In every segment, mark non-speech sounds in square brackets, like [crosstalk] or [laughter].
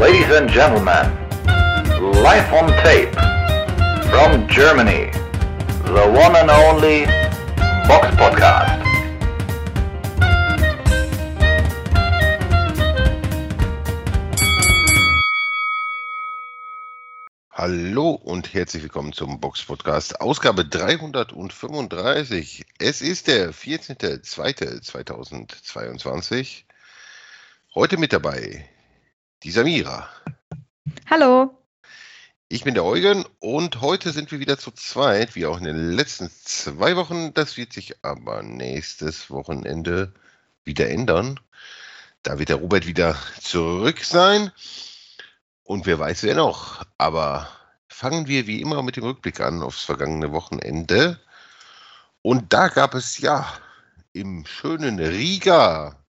Ladies and gentlemen, live on tape from Germany, the one and only Box Podcast. Hallo und herzlich willkommen zum Box Podcast, Ausgabe 335. Es ist der 14.02.2022. Heute mit dabei die Samira. Hallo. Ich bin der Eugen und heute sind wir wieder zu zweit, wie auch in den letzten zwei Wochen. Das wird sich aber nächstes Wochenende wieder ändern. Da wird der Robert wieder zurück sein. Und wer weiß wer noch. Aber fangen wir wie immer mit dem Rückblick an aufs vergangene Wochenende. Und da gab es ja im schönen Riga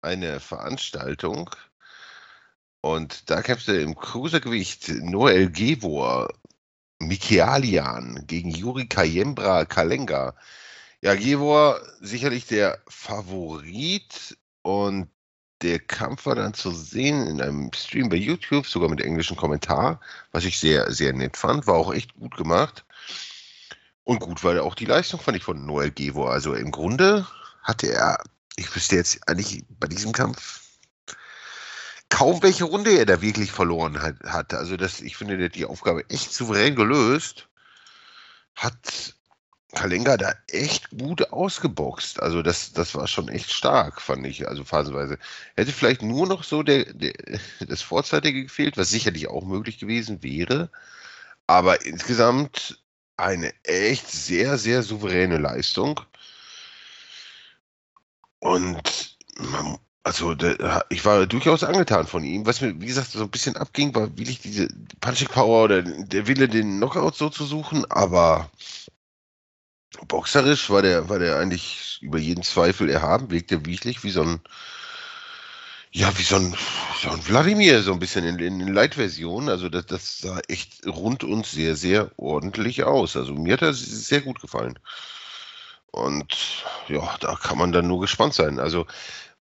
eine Veranstaltung und da kämpfte im Cruisergewicht Noel Gevor Mikialian gegen Juri Kayembra Kalenga. Ja, Gevor sicherlich der Favorit und der Kampf war dann zu sehen in einem Stream bei YouTube, sogar mit englischem Kommentar, was ich sehr, sehr nett fand. War auch echt gut gemacht. Und gut war auch die Leistung, fand ich, von Noel Gevor. Also im Grunde hatte er, ich wüsste jetzt eigentlich bei diesem Kampf kaum welche Runde er da wirklich verloren hat. hat. Also das, ich finde, der hat die Aufgabe echt souverän gelöst. Hat Kalenga da echt gut ausgeboxt. Also das, das war schon echt stark, fand ich, also phasenweise. Hätte vielleicht nur noch so der, der, [laughs] das Vorzeitige gefehlt, was sicherlich auch möglich gewesen wäre. Aber insgesamt eine echt sehr, sehr souveräne Leistung. Und man, also ich war durchaus angetan von ihm. Was mir, wie gesagt, so ein bisschen abging, war wirklich diese Punching Power oder der Wille, den Knockout so zu suchen, aber boxerisch war der, war der eigentlich über jeden Zweifel erhaben, wirkte wirklich wie so ein, ja, wie so ein, so ein Wladimir, so ein bisschen in, in, in Light-Version. Also das, das sah echt rund und sehr, sehr ordentlich aus. Also mir hat er sehr gut gefallen. Und ja, da kann man dann nur gespannt sein. Also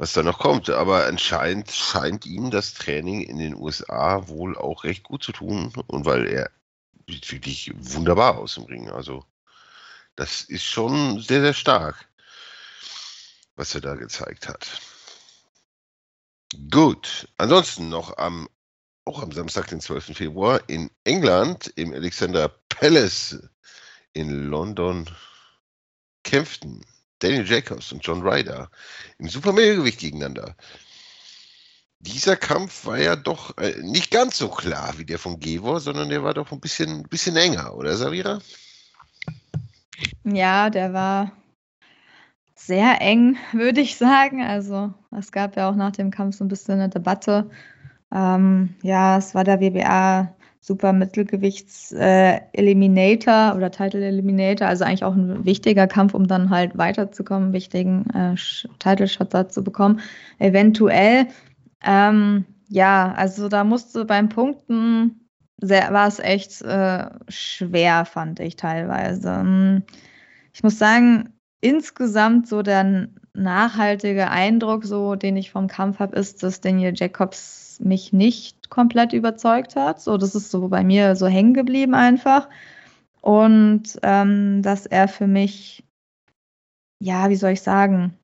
was da noch kommt. Aber anscheinend scheint ihm das Training in den USA wohl auch recht gut zu tun. Und weil er sieht wirklich wunderbar aus im Ring. Also das ist schon sehr, sehr stark, was er da gezeigt hat. Gut. Ansonsten noch am, auch am Samstag, den 12. Februar, in England, im Alexander Palace in London kämpften Daniel Jacobs und John Ryder im Supermittelgewicht gegeneinander. Dieser Kampf war ja doch äh, nicht ganz so klar wie der von Gevor, sondern der war doch ein bisschen, bisschen enger, oder Savira? Ja, der war sehr eng, [laughs] würde ich sagen. Also es gab ja auch nach dem Kampf so ein bisschen eine Debatte. Ähm, ja, es war der WBA Super Mittelgewichts äh, Eliminator oder Title Eliminator, also eigentlich auch ein wichtiger Kampf, um dann halt weiterzukommen, wichtigen äh, Title Shot da zu bekommen. Eventuell, ähm, ja, also da musste beim Punkten sehr, war es echt äh, schwer, fand ich teilweise. Ähm, ich muss sagen, insgesamt so der nachhaltige Eindruck, so den ich vom Kampf habe, ist, dass Daniel Jacobs mich nicht komplett überzeugt hat. So, das ist so bei mir so hängen geblieben einfach. Und ähm, dass er für mich, ja, wie soll ich sagen,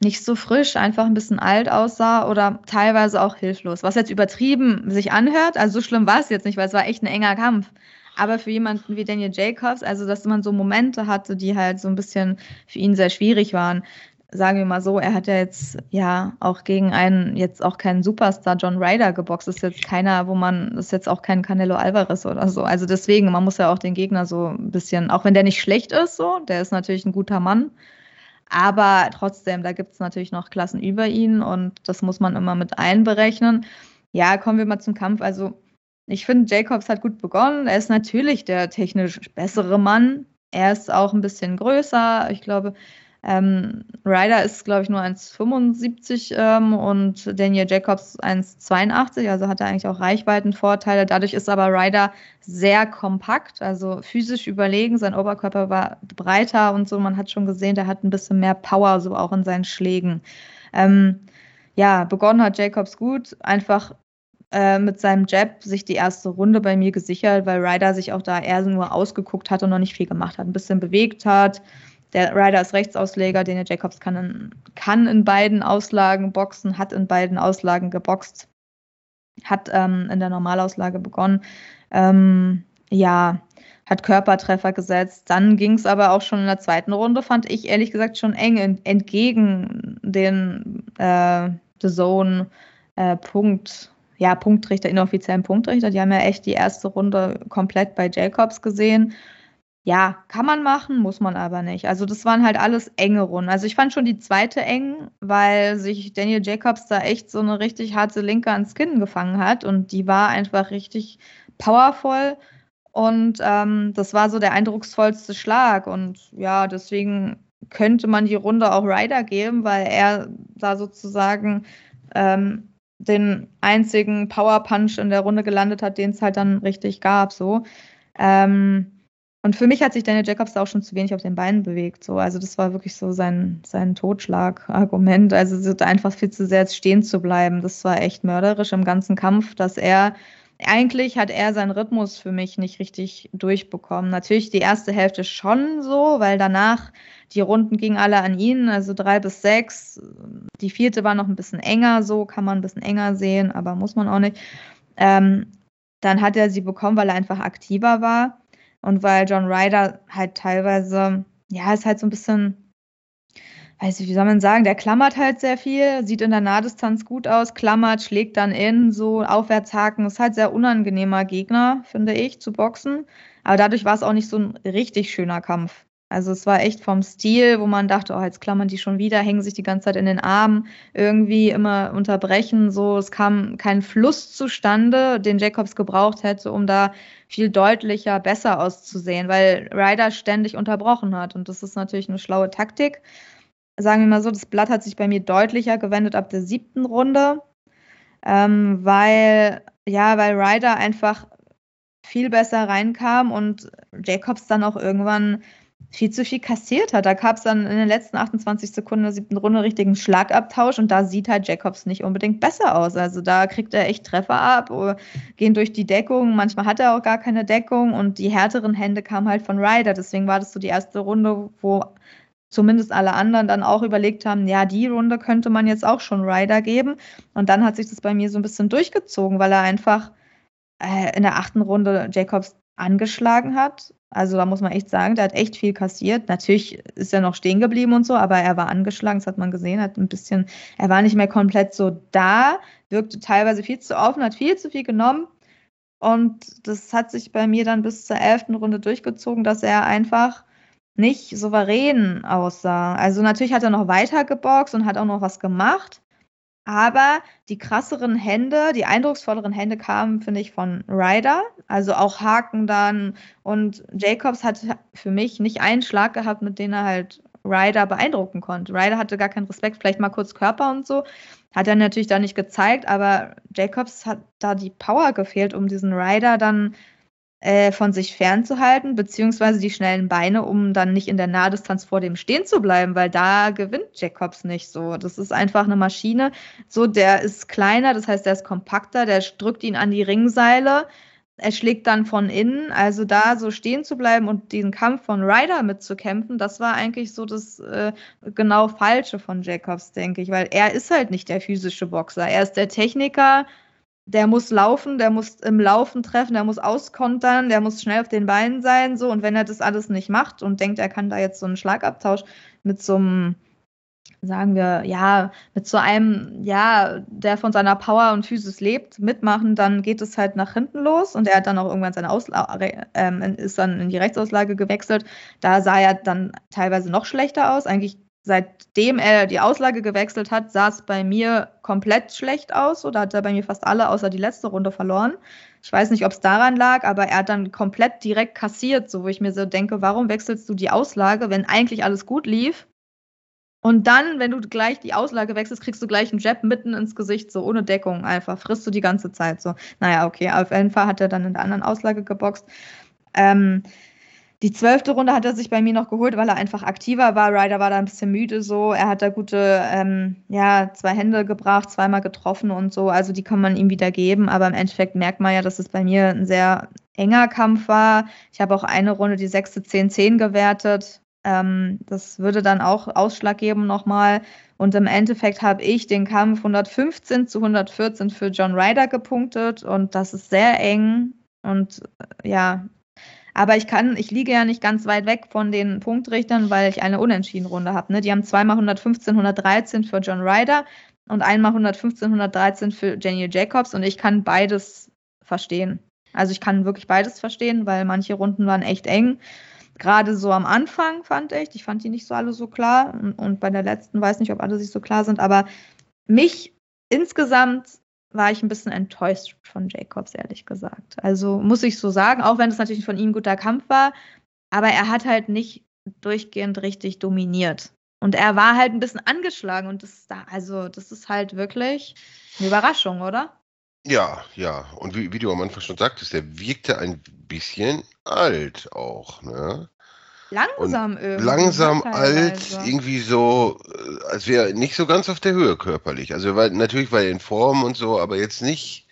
nicht so frisch, einfach ein bisschen alt aussah oder teilweise auch hilflos. Was jetzt übertrieben sich anhört, also so schlimm war es jetzt nicht, weil es war echt ein enger Kampf. Aber für jemanden wie Daniel Jacobs, also dass man so Momente hatte, die halt so ein bisschen für ihn sehr schwierig waren. Sagen wir mal so, er hat ja jetzt ja auch gegen einen, jetzt auch keinen Superstar John Ryder geboxt. Das ist jetzt keiner, wo man, das ist jetzt auch kein Canelo Alvarez oder so. Also deswegen, man muss ja auch den Gegner so ein bisschen, auch wenn der nicht schlecht ist, so, der ist natürlich ein guter Mann. Aber trotzdem, da gibt es natürlich noch Klassen über ihn und das muss man immer mit einberechnen. Ja, kommen wir mal zum Kampf. Also ich finde, Jacobs hat gut begonnen. Er ist natürlich der technisch bessere Mann. Er ist auch ein bisschen größer. Ich glaube, ähm, Ryder ist, glaube ich, nur 1,75 ähm, und Daniel Jacobs 1,82. Also hat er eigentlich auch Reichweitenvorteile. Dadurch ist aber Ryder sehr kompakt, also physisch überlegen. Sein Oberkörper war breiter und so. Man hat schon gesehen, der hat ein bisschen mehr Power, so auch in seinen Schlägen. Ähm, ja, begonnen hat Jacobs gut, einfach äh, mit seinem Jab sich die erste Runde bei mir gesichert, weil Ryder sich auch da eher nur ausgeguckt hat und noch nicht viel gemacht hat. Ein bisschen bewegt hat. Der Ryder ist Rechtsausleger, Daniel Jacobs kann in, kann in beiden Auslagen boxen, hat in beiden Auslagen geboxt, hat ähm, in der Normalauslage begonnen. Ähm, ja, hat Körpertreffer gesetzt. Dann ging es aber auch schon in der zweiten Runde, fand ich ehrlich gesagt schon eng entgegen den äh, The Zone äh, Punkt, ja, Punktrichter, inoffiziellen Punktrichter. Die haben ja echt die erste Runde komplett bei Jacobs gesehen. Ja, kann man machen, muss man aber nicht. Also das waren halt alles enge Runden. Also ich fand schon die zweite eng, weil sich Daniel Jacobs da echt so eine richtig harte Linke ans Kinn gefangen hat und die war einfach richtig powervoll. Und ähm, das war so der eindrucksvollste Schlag. Und ja, deswegen könnte man die Runde auch Ryder geben, weil er da sozusagen ähm, den einzigen Power Punch in der Runde gelandet hat, den es halt dann richtig gab. So. Ähm, und für mich hat sich Daniel Jacobs auch schon zu wenig auf den Beinen bewegt. So. Also das war wirklich so sein, sein Totschlagargument. Also einfach viel zu sehr stehen zu bleiben. Das war echt mörderisch im ganzen Kampf, dass er eigentlich hat er seinen Rhythmus für mich nicht richtig durchbekommen. Natürlich die erste Hälfte schon so, weil danach die Runden gingen alle an ihn, also drei bis sechs. Die vierte war noch ein bisschen enger, so kann man ein bisschen enger sehen, aber muss man auch nicht. Ähm, dann hat er sie bekommen, weil er einfach aktiver war und weil John Ryder halt teilweise, ja, ist halt so ein bisschen weiß ich, wie soll man sagen, der klammert halt sehr viel, sieht in der Nahdistanz gut aus, klammert, schlägt dann in, so Aufwärtshaken. Ist halt sehr unangenehmer Gegner, finde ich, zu boxen. Aber dadurch war es auch nicht so ein richtig schöner Kampf. Also es war echt vom Stil, wo man dachte, oh, jetzt klammern die schon wieder, hängen sich die ganze Zeit in den Armen, irgendwie immer unterbrechen. So, es kam kein Fluss zustande, den Jacobs gebraucht hätte, um da viel deutlicher, besser auszusehen, weil Ryder ständig unterbrochen hat. Und das ist natürlich eine schlaue Taktik sagen wir mal so, das Blatt hat sich bei mir deutlicher gewendet ab der siebten Runde, ähm, weil, ja, weil Ryder einfach viel besser reinkam und Jacobs dann auch irgendwann viel zu viel kassiert hat. Da gab es dann in den letzten 28 Sekunden der siebten Runde richtigen Schlagabtausch und da sieht halt Jacobs nicht unbedingt besser aus. Also da kriegt er echt Treffer ab, gehen durch die Deckung. Manchmal hat er auch gar keine Deckung und die härteren Hände kamen halt von Ryder. Deswegen war das so die erste Runde, wo zumindest alle anderen dann auch überlegt haben, ja, die Runde könnte man jetzt auch schon Ryder geben. Und dann hat sich das bei mir so ein bisschen durchgezogen, weil er einfach äh, in der achten Runde Jacobs angeschlagen hat. Also da muss man echt sagen, der hat echt viel kassiert. Natürlich ist er noch stehen geblieben und so, aber er war angeschlagen, das hat man gesehen, hat ein bisschen, er war nicht mehr komplett so da, wirkte teilweise viel zu offen, hat viel zu viel genommen. Und das hat sich bei mir dann bis zur elften Runde durchgezogen, dass er einfach nicht souverän aussah. Also natürlich hat er noch weiter geboxt und hat auch noch was gemacht. Aber die krasseren Hände, die eindrucksvolleren Hände kamen, finde ich, von Ryder. Also auch Haken dann. Und Jacobs hat für mich nicht einen Schlag gehabt, mit dem er halt Ryder beeindrucken konnte. Ryder hatte gar keinen Respekt, vielleicht mal kurz Körper und so. Hat er natürlich da nicht gezeigt, aber Jacobs hat da die Power gefehlt, um diesen Ryder dann äh, von sich fernzuhalten, beziehungsweise die schnellen Beine, um dann nicht in der Nahdistanz vor dem stehen zu bleiben, weil da gewinnt Jacobs nicht so. Das ist einfach eine Maschine. So, der ist kleiner, das heißt, der ist kompakter, der drückt ihn an die Ringseile. Er schlägt dann von innen, also da so stehen zu bleiben und diesen Kampf von Ryder mitzukämpfen, das war eigentlich so das äh, genau Falsche von Jacobs, denke ich, weil er ist halt nicht der physische Boxer. Er ist der Techniker, der muss laufen, der muss im Laufen treffen, der muss auskontern, der muss schnell auf den Beinen sein, so. Und wenn er das alles nicht macht und denkt, er kann da jetzt so einen Schlagabtausch mit so einem, sagen wir, ja, mit so einem, ja, der von seiner Power und Physis lebt, mitmachen, dann geht es halt nach hinten los und er hat dann auch irgendwann seine Auslage, äh, ist dann in die Rechtsauslage gewechselt. Da sah er dann teilweise noch schlechter aus. Eigentlich seitdem er die Auslage gewechselt hat, sah es bei mir komplett schlecht aus. Da hat er bei mir fast alle außer die letzte Runde verloren. Ich weiß nicht, ob es daran lag, aber er hat dann komplett direkt kassiert, so wo ich mir so denke, warum wechselst du die Auslage, wenn eigentlich alles gut lief? Und dann, wenn du gleich die Auslage wechselst, kriegst du gleich einen Jab mitten ins Gesicht, so ohne Deckung einfach. Frisst du die ganze Zeit so. Naja, okay, auf jeden Fall hat er dann in der anderen Auslage geboxt. Ähm, Die zwölfte Runde hat er sich bei mir noch geholt, weil er einfach aktiver war. Ryder war da ein bisschen müde so. Er hat da gute, ähm, ja, zwei Hände gebracht, zweimal getroffen und so. Also die kann man ihm wieder geben. Aber im Endeffekt merkt man ja, dass es bei mir ein sehr enger Kampf war. Ich habe auch eine Runde die sechste 10-10 gewertet. Ähm, das würde dann auch Ausschlag geben nochmal. Und im Endeffekt habe ich den Kampf 115 zu 114 für John Ryder gepunktet. Und das ist sehr eng. Und äh, ja, aber ich kann, ich liege ja nicht ganz weit weg von den Punktrichtern, weil ich eine Unentschieden-Runde habe. Ne? Die haben zweimal 115, 113 für John Ryder und einmal 115, 113 für Daniel Jacobs und ich kann beides verstehen. Also ich kann wirklich beides verstehen, weil manche Runden waren echt eng. Gerade so am Anfang fand ich, ich fand die nicht so alle so klar und, und bei der letzten weiß nicht, ob alle sich so klar sind, aber mich insgesamt war ich ein bisschen enttäuscht von Jacobs, ehrlich gesagt. Also muss ich so sagen, auch wenn es natürlich von ihm ein guter Kampf war, aber er hat halt nicht durchgehend richtig dominiert. Und er war halt ein bisschen angeschlagen und das da, also das ist halt wirklich eine Überraschung, oder? Ja, ja. Und wie, wie du am Anfang schon sagtest, der wirkte ein bisschen alt auch, ne? Langsam irgendwie. Langsam alt, irgendwie so, äh, als wäre nicht so ganz auf der Höhe körperlich. Also war, natürlich war er in Form und so, aber jetzt nicht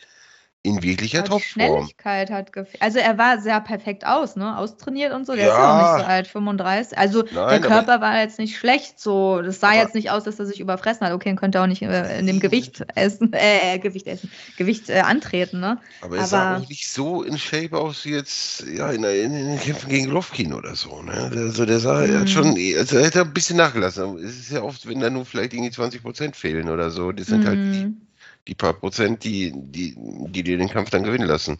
in wirklicher Topform. Schnelligkeit hat gefehlt. Also er war sehr perfekt aus, ne? Austrainiert und so. Der ja. ist ja auch nicht so alt, 35. Also Nein, der Körper war jetzt nicht schlecht so. Das sah jetzt nicht aus, dass er sich überfressen hat. Okay, dann könnte er auch nicht äh, in dem Gewicht essen, [laughs] äh, äh, Gewicht essen, Gewicht äh, antreten, ne? Aber er Aber, sah auch nicht so in Shape aus wie jetzt ja, in, in, in den Kämpfen gegen Lovkin oder so, ne? Also der sah, er hat schon, mhm. also er hat ein bisschen nachgelassen. Es ist ja oft, wenn da nur vielleicht irgendwie 20 Prozent fehlen oder so. Die sind halt mhm. halt die paar Prozent, die, die, die dir den Kampf dann gewinnen lassen.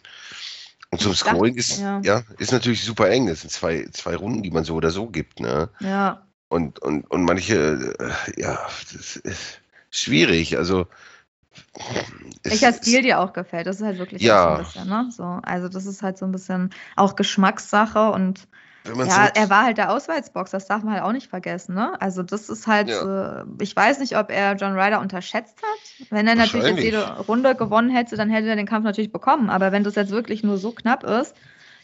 Und zum Scoring ist, ja. ja. ist natürlich super eng. Das sind zwei, zwei Runden, die man so oder so gibt, ne? Ja. Und, und, und manche, äh, ja, das ist schwierig. Also, welcher Stil dir auch gefällt, das ist halt wirklich ja. so ein bisschen, ne? So, also das ist halt so ein bisschen auch Geschmackssache und ja, er war halt der Auswärtsbox, das darf man halt auch nicht vergessen. Ne? Also das ist halt, ja. äh, ich weiß nicht, ob er John Ryder unterschätzt hat. Wenn er natürlich jetzt jede Runde gewonnen hätte, dann hätte er den Kampf natürlich bekommen. Aber wenn das jetzt wirklich nur so knapp ist,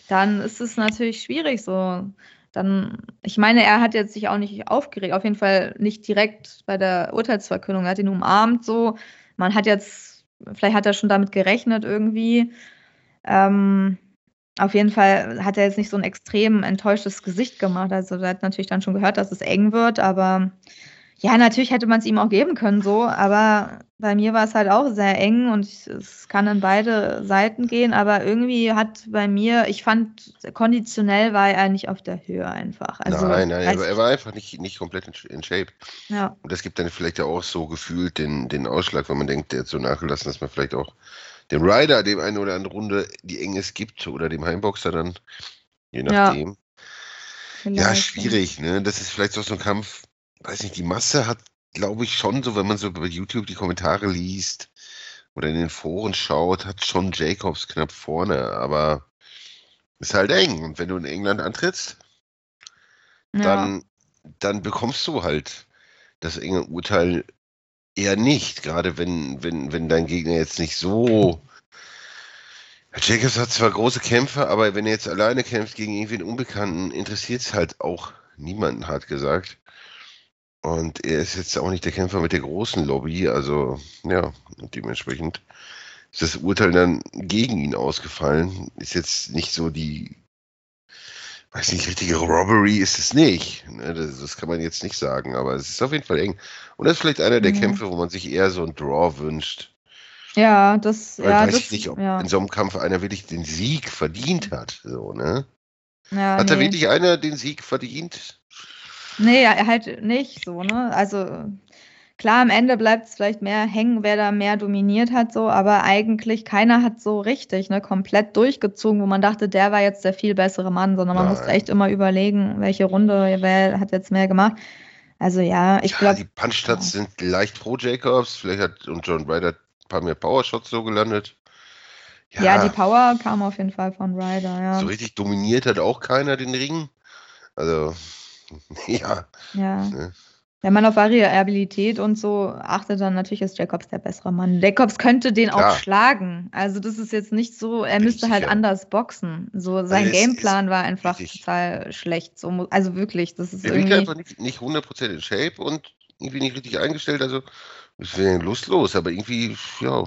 dann ist es natürlich schwierig so. Dann, ich meine, er hat jetzt sich auch nicht aufgeregt, auf jeden Fall nicht direkt bei der Urteilsverkündung. Er hat ihn umarmt so. Man hat jetzt, vielleicht hat er schon damit gerechnet irgendwie. Ähm, auf jeden Fall hat er jetzt nicht so ein extrem enttäuschtes Gesicht gemacht. Also er hat natürlich dann schon gehört, dass es eng wird, aber ja, natürlich hätte man es ihm auch geben können, so, aber bei mir war es halt auch sehr eng und es kann in beide Seiten gehen, aber irgendwie hat bei mir, ich fand, konditionell war er nicht auf der Höhe einfach. Also, nein, nein, er, er war einfach nicht, nicht komplett in, in, Shape. Ja. Und das gibt dann vielleicht auch so gefühlt den, den Ausschlag, wenn man denkt, der hat so nachgelassen, dass man vielleicht auch dem Rider, dem eine oder andere Runde, die eng es gibt, oder dem Heimboxer dann, je nachdem. Ja, ja schwierig, ne? Das ist vielleicht so ein Kampf, weiß nicht, die Masse hat, glaube ich, schon so, wenn man so bei YouTube die Kommentare liest oder in den Foren schaut, hat schon Jacobs knapp vorne, aber ist halt eng. Und wenn du in England antrittst, ja. dann, dann bekommst du halt das enge Urteil eher nicht, gerade wenn, wenn, wenn dein Gegner jetzt nicht so. Jacobs hat zwar große Kämpfe, aber wenn er jetzt alleine kämpft gegen irgendwie einen Unbekannten, interessiert es halt auch niemanden, hart gesagt. Und er ist jetzt auch nicht der Kämpfer mit der großen Lobby, also ja, dementsprechend ist das Urteil dann gegen ihn ausgefallen. Ist jetzt nicht so die weiß nicht, richtige Robbery ist es nicht. Ne? Das, das, kann man jetzt nicht sagen, aber es ist auf jeden Fall eng. Und das ist vielleicht einer der mhm. Kämpfe, wo man sich eher so ein Draw wünscht. Ja, das, Weil ja, weiß das, ich nicht, ob ja. in so einem Kampf einer wirklich den Sieg verdient hat. So, ne? Ja, hat nee. da wirklich einer den Sieg verdient? Nee, halt nicht so, ne? Also Klar, am Ende bleibt es vielleicht mehr hängen, wer da mehr dominiert hat, so, aber eigentlich keiner hat so richtig, ne, komplett durchgezogen, wo man dachte, der war jetzt der viel bessere Mann, sondern man Nein. musste echt immer überlegen, welche Runde, wer hat jetzt mehr gemacht. Also ja, ich ja, glaube. Die Punchstats ja. sind leicht pro Jacobs, vielleicht hat und John Ryder ein paar mehr Powershots so gelandet. Ja, ja, die Power kam auf jeden Fall von Ryder, ja. So richtig dominiert hat auch keiner den Ring. Also, [laughs] ja. Ja. Ne? Wenn man auf Variabilität und so achtet, dann natürlich ist Jacobs der bessere Mann. Jacobs könnte den Klar. auch schlagen. Also das ist jetzt nicht so, er Bin müsste halt anders boxen. So sein also Gameplan war einfach richtig. total schlecht. So, also wirklich, das ist er irgendwie... einfach nicht, nicht 100% in Shape und irgendwie nicht richtig eingestellt. Also ich wäre lustlos, aber irgendwie, ja,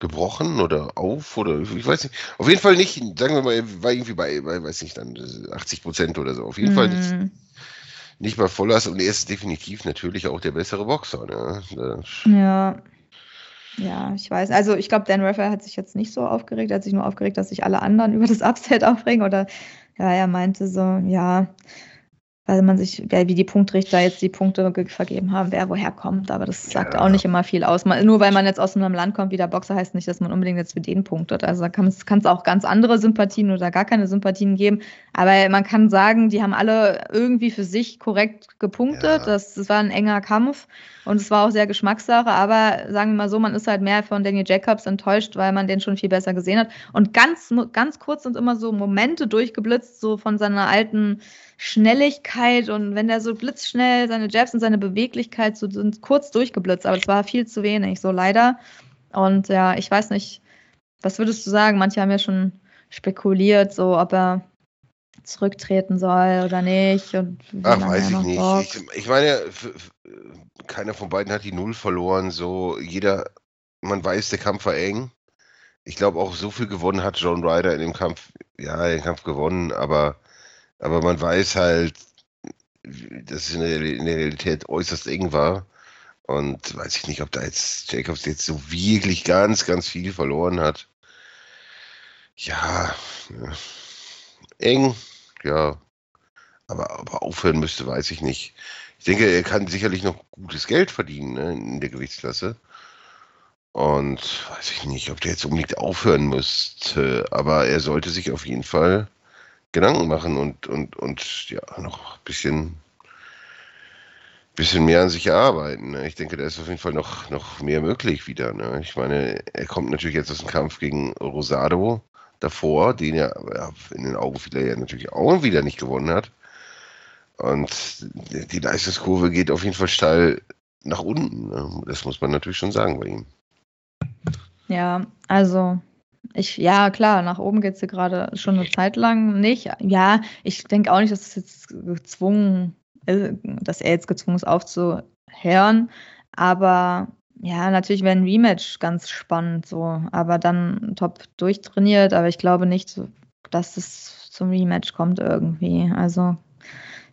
gebrochen oder auf oder ich weiß nicht. Auf jeden Fall nicht, sagen wir mal, war irgendwie bei, bei weiß nicht, dann 80 Prozent oder so. Auf jeden mm. Fall nicht, mhm. Nicht mal Volllast und er ist definitiv natürlich auch der bessere Boxer. Ne? Ja. Ja, ich weiß. Also ich glaube, Dan Raphael hat sich jetzt nicht so aufgeregt, er hat sich nur aufgeregt, dass sich alle anderen [laughs] über das Upset aufregen oder ja, er meinte so, ja, weil man sich, wie die Punktrichter jetzt die Punkte vergeben haben, wer woher kommt. Aber das sagt ja. auch nicht immer viel aus. nur weil man jetzt aus einem Land kommt wie der Boxer, heißt nicht, dass man unbedingt jetzt für den punktet. Also da kann es auch ganz andere Sympathien oder gar keine Sympathien geben. Aber man kann sagen, die haben alle irgendwie für sich korrekt gepunktet. Ja. Das, das war ein enger Kampf und es war auch sehr Geschmackssache. Aber sagen wir mal so, man ist halt mehr von Daniel Jacobs enttäuscht, weil man den schon viel besser gesehen hat. Und ganz, ganz kurz sind immer so Momente durchgeblitzt, so von seiner alten Schnelligkeit und wenn der so blitzschnell seine Jabs und seine Beweglichkeit so sind kurz durchgeblitzt, aber es war viel zu wenig, so leider. Und ja, ich weiß nicht, was würdest du sagen? Manche haben ja schon spekuliert, so ob er zurücktreten soll oder nicht. Und Ach, weiß ich nicht. Ich, ich, meine, keiner von beiden hat die Null verloren. So, jeder, man weiß, der Kampf war eng. Ich glaube auch, so viel gewonnen hat John Ryder in dem Kampf. Ja, den Kampf gewonnen, aber aber man weiß halt, dass es in der, Realität äußerst eng war. Und weiß ich nicht, ob da jetzt Jacobs jetzt so wirklich ganz, ganz viel verloren hat. Ja, ja. eng, ja. Aber, aber aufhören müsste, weiß ich nicht. Ich denke, er kann sicherlich noch gutes Geld verdienen ne, in der Gewichtsklasse. Und weiß ich nicht, ob der jetzt unbedingt aufhören müsste. Aber er sollte sich auf jeden Fall Gedanken machen und, und, und ja, noch ein bisschen, bisschen mehr an sich erarbeiten. Ne? Ich denke, da ist auf jeden Fall noch, noch mehr möglich wieder. Ne? Ich meine, er kommt natürlich jetzt aus dem Kampf gegen Rosado davor, den er ja, in den Augen vieler ja natürlich auch wieder nicht gewonnen hat. Und die Leistungskurve geht auf jeden Fall steil nach unten. Ne? Das muss man natürlich schon sagen bei ihm. Ja, also ich, ja, klar, nach oben geht es gerade schon eine Zeit lang nicht. Ja, ich denke auch nicht, dass es jetzt gezwungen ist, dass er jetzt gezwungen ist, aufzuhören. Aber ja, natürlich wäre ein Rematch ganz spannend so. Aber dann top durchtrainiert. Aber ich glaube nicht, dass es zum Rematch kommt irgendwie. Also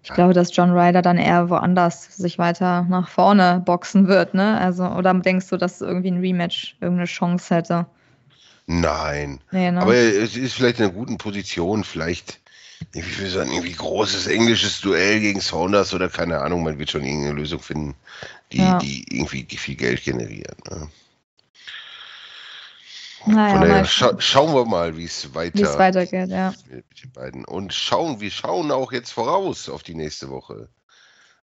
ich glaube, dass John Ryder dann eher woanders sich weiter nach vorne boxen wird, ne? Also, oder denkst du, dass irgendwie ein Rematch irgendeine Chance hätte? Nein. Nee, ne? Aber es ist vielleicht in einer guten Position, vielleicht, ich will sagen, irgendwie großes englisches Duell gegen Saunders oder keine Ahnung, man wird schon irgendeine Lösung finden, die, ja. die irgendwie viel Geld generiert. Ne? Naja, daher, scha schauen wir mal, wie es weiter weitergeht, ja. Mit den beiden. Und schauen, wir schauen auch jetzt voraus auf die nächste Woche.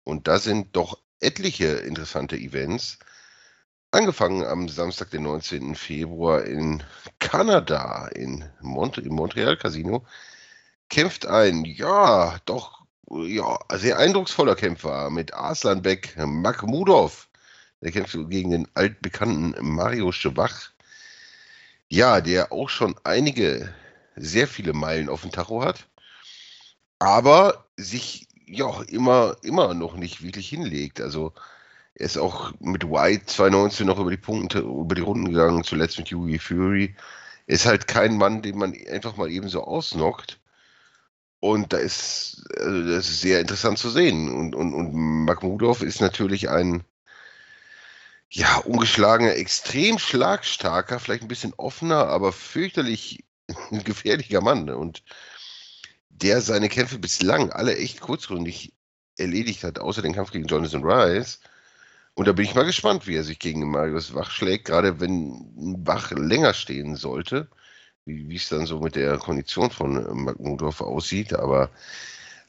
Und da sind doch etliche interessante Events. Angefangen am Samstag, den 19. Februar in Kanada, in Mont im Montreal Casino, kämpft ein, ja, doch, ja, sehr eindrucksvoller Kämpfer mit Arslanbek Makhmudov. Der kämpft gegen den altbekannten Mario Schwach. Ja, der auch schon einige, sehr viele Meilen auf dem Tacho hat, aber sich ja immer, immer noch nicht wirklich hinlegt. Also er ist auch mit White 2019 noch über die Punkte, über die Runden gegangen, zuletzt mit Yugi Fury. Er ist halt kein Mann, den man einfach mal eben so ausnockt. Und da ist, also das ist sehr interessant zu sehen. Und, und, und Makhmudov ist natürlich ein, ja, ungeschlagener, extrem schlagstarker, vielleicht ein bisschen offener, aber fürchterlich [laughs] gefährlicher Mann. Und der seine Kämpfe bislang alle echt kurzründig erledigt hat, außer den Kampf gegen Jonathan Rice. Und da bin ich mal gespannt, wie er sich gegen Marius Wach schlägt, gerade wenn Wach länger stehen sollte, wie es dann so mit der Kondition von äh, Magmudorf aussieht. Aber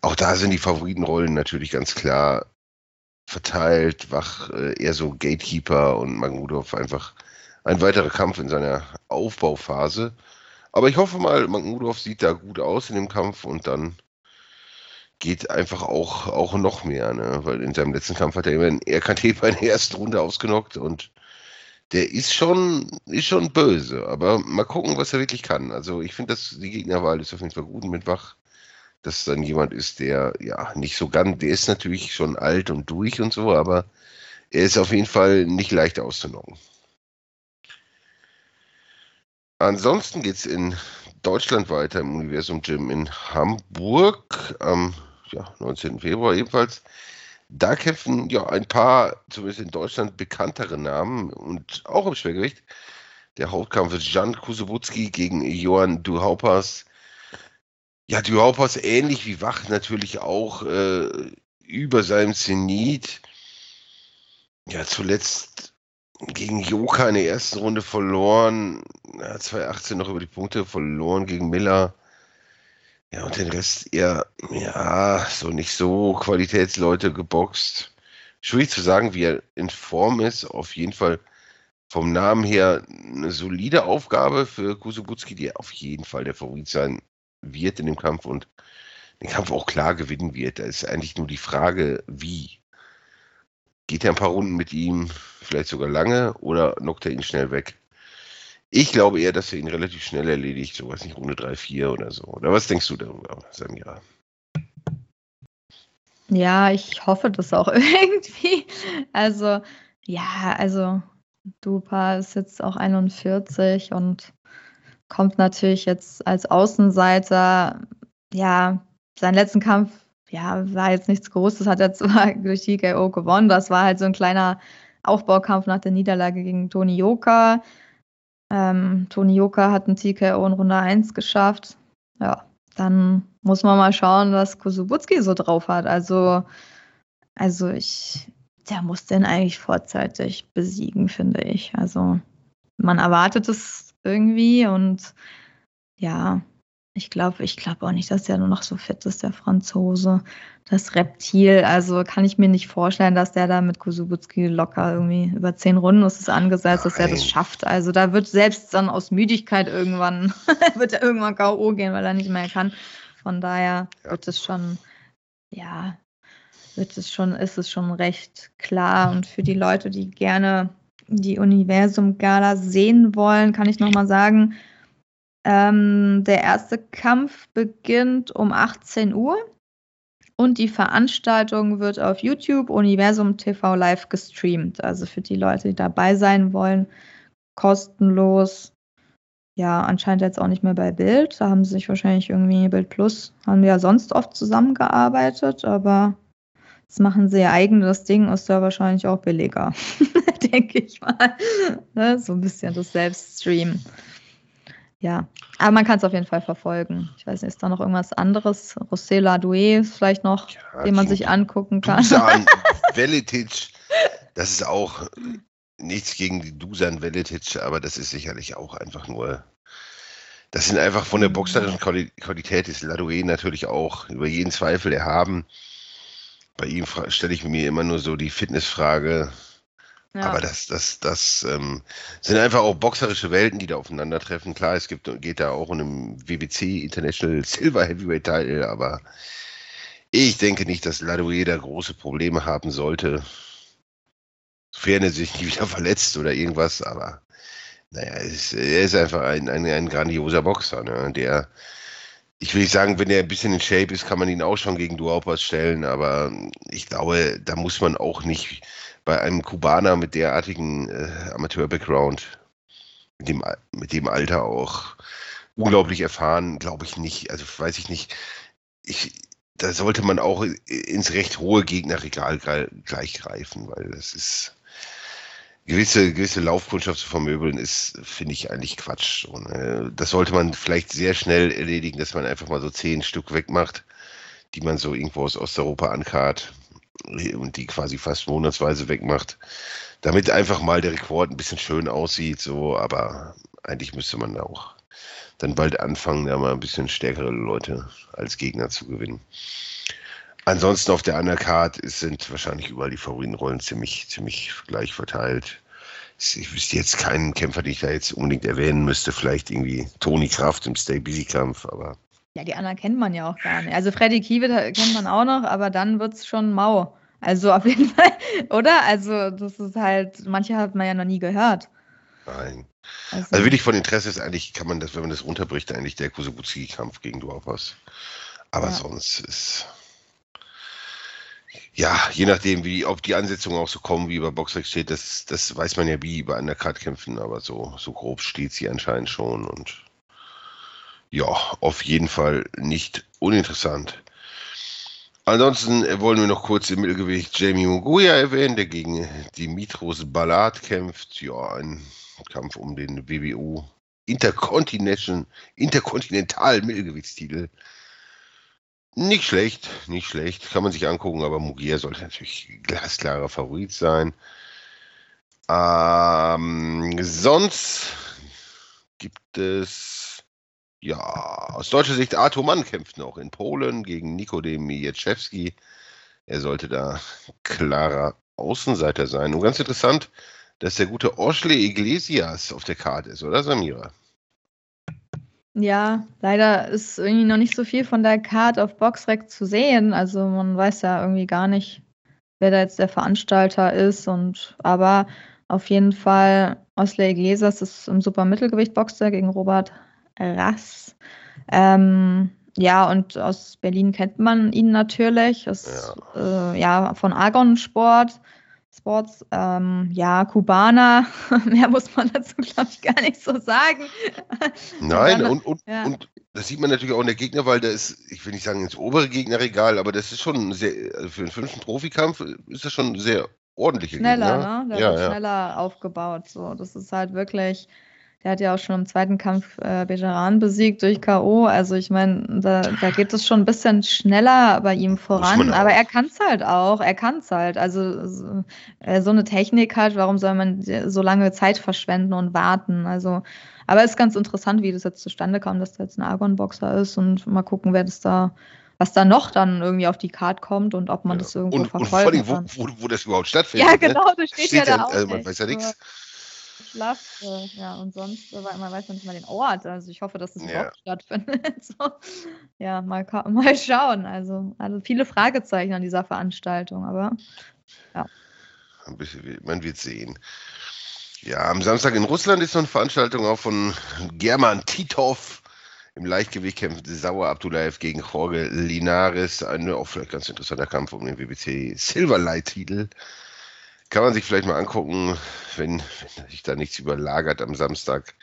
auch da sind die Favoritenrollen natürlich ganz klar verteilt. Wach äh, eher so Gatekeeper und Magmudorf einfach ein weiterer Kampf in seiner Aufbauphase. Aber ich hoffe mal, Magmudorf sieht da gut aus in dem Kampf und dann geht einfach auch, auch noch mehr, ne? weil in seinem letzten Kampf hat er immer einen RKT [laughs] bei der ersten Runde ausgenockt und der ist schon, ist schon böse, aber mal gucken, was er wirklich kann. Also ich finde, dass die Gegnerwahl ist auf jeden Fall gut mit Wach, dass dann jemand ist, der ja nicht so ganz, der ist natürlich schon alt und durch und so, aber er ist auf jeden Fall nicht leicht auszunocken. Ansonsten geht es in Deutschland weiter im Universum Gym in Hamburg am ja, 19. Februar ebenfalls. Da kämpfen ja ein paar, zumindest in Deutschland, bekanntere Namen und auch im Schwergewicht. Der Hauptkampf ist Jan Kusubutski gegen Johann Duhaupas. Ja, Duhaupas ähnlich wie Wach natürlich auch äh, über seinem Zenit. Ja, zuletzt gegen Joka in der ersten Runde verloren. Ja, 2018 noch über die Punkte verloren gegen Miller. Ja, und den Rest eher, ja, so nicht so Qualitätsleute geboxt. Schwierig zu sagen, wie er in Form ist. Auf jeden Fall vom Namen her eine solide Aufgabe für Kusubutski, die auf jeden Fall der Favorit sein wird in dem Kampf und den Kampf auch klar gewinnen wird. Da ist eigentlich nur die Frage, wie. Geht er ein paar Runden mit ihm, vielleicht sogar lange, oder knockt er ihn schnell weg? Ich glaube eher, dass er ihn relativ schnell erledigt, so was nicht, Runde 3, 4 oder so. Oder was denkst du darüber, Samira? Ja, ich hoffe das auch [laughs] irgendwie. Also, ja, also Dupa ist jetzt auch 41 und kommt natürlich jetzt als Außenseiter, ja, seinen letzten Kampf, ja, war jetzt nichts Großes, hat er zwar [laughs] durch TKO gewonnen, das war halt so ein kleiner Aufbaukampf nach der Niederlage gegen Toni Joka. Ähm, Toni Joka hat einen TKO in Runde 1 geschafft. Ja, dann muss man mal schauen, was Kusubutski so drauf hat. Also, also ich, der muss den eigentlich vorzeitig besiegen, finde ich. Also man erwartet es irgendwie und ja, ich glaube ich glaube auch nicht, dass der nur noch so fit ist, der Franzose. Das Reptil, also kann ich mir nicht vorstellen, dass der da mit Kusubutski locker irgendwie über zehn Runden ist es angesetzt, dass er das schafft. Also da wird selbst dann aus Müdigkeit irgendwann, [laughs] wird er irgendwann K.O. gehen, weil er nicht mehr kann. Von daher wird es schon, ja, wird es schon, ist es schon recht klar. Und für die Leute, die gerne die Universum-Gala sehen wollen, kann ich nochmal sagen, ähm, der erste Kampf beginnt um 18 Uhr und die Veranstaltung wird auf YouTube Universum TV live gestreamt. Also für die Leute, die dabei sein wollen, kostenlos. Ja, anscheinend jetzt auch nicht mehr bei Bild. Da haben sie sich wahrscheinlich irgendwie Bild Plus, haben wir ja sonst oft zusammengearbeitet, aber jetzt machen sie ihr eigenes Ding, ist ja wahrscheinlich auch billiger, [laughs] denke ich mal. Ne? So ein bisschen das Selbststream ja, aber man kann es auf jeden Fall verfolgen. Ich weiß nicht, ist da noch irgendwas anderes? José Ladoué vielleicht noch, ja, den man sich angucken kann. [laughs] Dusan Velitic, das ist auch nichts gegen die Dusan Velitic, aber das ist sicherlich auch einfach nur. Das sind einfach von der boxerischen Qualität ist Ladoué natürlich auch über jeden Zweifel erhaben. Bei ihm stelle ich mir immer nur so die Fitnessfrage, ja. Aber das, das, das ähm, sind einfach auch boxerische Welten, die da aufeinandertreffen. Klar, es gibt, geht da auch um einen WBC International [laughs] Silver Heavyweight Title, aber ich denke nicht, dass Ladoué da große Probleme haben sollte. Sofern er sich [laughs] nicht wieder verletzt oder irgendwas, aber naja, er ist, er ist einfach ein, ein, ein grandioser Boxer, ne? der ich will nicht sagen, wenn er ein bisschen in Shape ist, kann man ihn auch schon gegen Duaupas stellen, aber ich glaube, da muss man auch nicht bei einem Kubaner mit derartigen äh, Amateur-Background, mit dem, mit dem Alter auch unglaublich erfahren, glaube ich nicht. Also weiß ich nicht. Ich, da sollte man auch ins recht hohe Gegnerregal gleich greifen, weil das ist gewisse, gewisse Laufkundschaft zu vermöbeln, ist, finde ich, eigentlich Quatsch. Und, äh, das sollte man vielleicht sehr schnell erledigen, dass man einfach mal so zehn Stück wegmacht, die man so irgendwo aus Osteuropa ankarrt und die quasi fast monatsweise wegmacht, damit einfach mal der Rekord ein bisschen schön aussieht, so, aber eigentlich müsste man da auch dann bald anfangen, da mal ein bisschen stärkere Leute als Gegner zu gewinnen. Ansonsten auf der Undercard sind wahrscheinlich überall die Favoritenrollen ziemlich, ziemlich gleich verteilt. Ich wüsste jetzt keinen Kämpfer, den ich da jetzt unbedingt erwähnen müsste. Vielleicht irgendwie Tony Kraft im Stay Busy Kampf, aber Ja, die anderen kennt man ja auch gar nicht. Also Freddy Kiewit kennt man auch noch, aber dann wird es schon mau. Also auf jeden [laughs] Fall, oder? Also das ist halt, manche hat man ja noch nie gehört. Nein. Also, also wirklich von Interesse ist eigentlich, kann man das, wenn man das runterbricht, eigentlich der Kusubuzi-Kampf gegen Duapas. Aber ja. sonst ist ja, je nachdem, wie, ob die Ansetzungen auch so kommen, wie über Boxrec steht, das, das weiß man ja wie bei Undercard-Kämpfen, aber so, so grob steht sie anscheinend schon und ja, auf jeden Fall nicht uninteressant. Ansonsten wollen wir noch kurz im Mittelgewicht Jamie Munguia erwähnen, der gegen Dimitros Ballard kämpft. Ja, ein Kampf um den WBU Interkontinental Mittelgewichtstitel. Nicht schlecht, nicht schlecht. Kann man sich angucken, aber Mugia sollte natürlich glasklarer Favorit sein. Ähm, sonst gibt es, ja, aus deutscher Sicht, Arthur Mann kämpft noch in Polen gegen Nikodem Mieczewski. Er sollte da klarer Außenseiter sein. Und ganz interessant, dass der gute Oschle Iglesias auf der Karte ist, oder Samira? Ja, leider ist irgendwie noch nicht so viel von der Card auf Boxrec zu sehen. Also man weiß ja irgendwie gar nicht, wer da jetzt der Veranstalter ist. Und aber auf jeden Fall Osley Iglesias ist im Supermittelgewicht-Boxer gegen Robert Rass. Ähm, ja, und aus Berlin kennt man ihn natürlich. Ist, ja. Äh, ja, von Argon Sport. Sports, ähm, ja, Kubaner, [laughs] mehr muss man dazu, glaube ich, gar nicht so sagen. [laughs] Nein, und, und, ja. und das sieht man natürlich auch in der Gegnerwahl, der ist, ich will nicht sagen ins obere Gegnerregal, aber das ist schon sehr, also für den fünften Profikampf ist das schon sehr ordentliche schneller, Gegner. Ne? Der ja, wird ja. schneller aufgebaut. So, das ist halt wirklich der hat ja auch schon im zweiten Kampf äh, Bejaran besiegt durch K.O. Also ich meine, da, da geht es schon ein bisschen schneller bei ihm voran, aber er kann es halt auch. Er kann es halt. Also so, äh, so eine Technik halt, warum soll man so lange Zeit verschwenden und warten? Also, aber es ist ganz interessant, wie das jetzt zustande kam, dass da jetzt ein Argon-Boxer ist und mal gucken, wer das da was da noch dann irgendwie auf die Karte kommt und ob man ja. das irgendwo und, verfolgen und vor allem, wo, wo, wo, das überhaupt stattfindet. Ja, ne? genau, das steht, steht ja, da auch. Also man weiß ja nichts. Schlaf, äh, ja, und sonst, äh, man weiß ja nicht mal den Ort. Also ich hoffe, dass es das ja. überhaupt stattfindet. [laughs] so. Ja, mal, mal schauen. Also, also viele Fragezeichen an dieser Veranstaltung, aber ja. Man wird sehen. Ja, am Samstag in Russland ist noch eine Veranstaltung auch von German Titov. Im Leichtgewicht kämpft Sauer Abdullaev gegen Jorge Linares. Ein auch vielleicht ganz interessanter Kampf um den WBC Silverlight-Titel. Kann man sich vielleicht mal angucken, wenn, wenn sich da nichts überlagert am Samstag.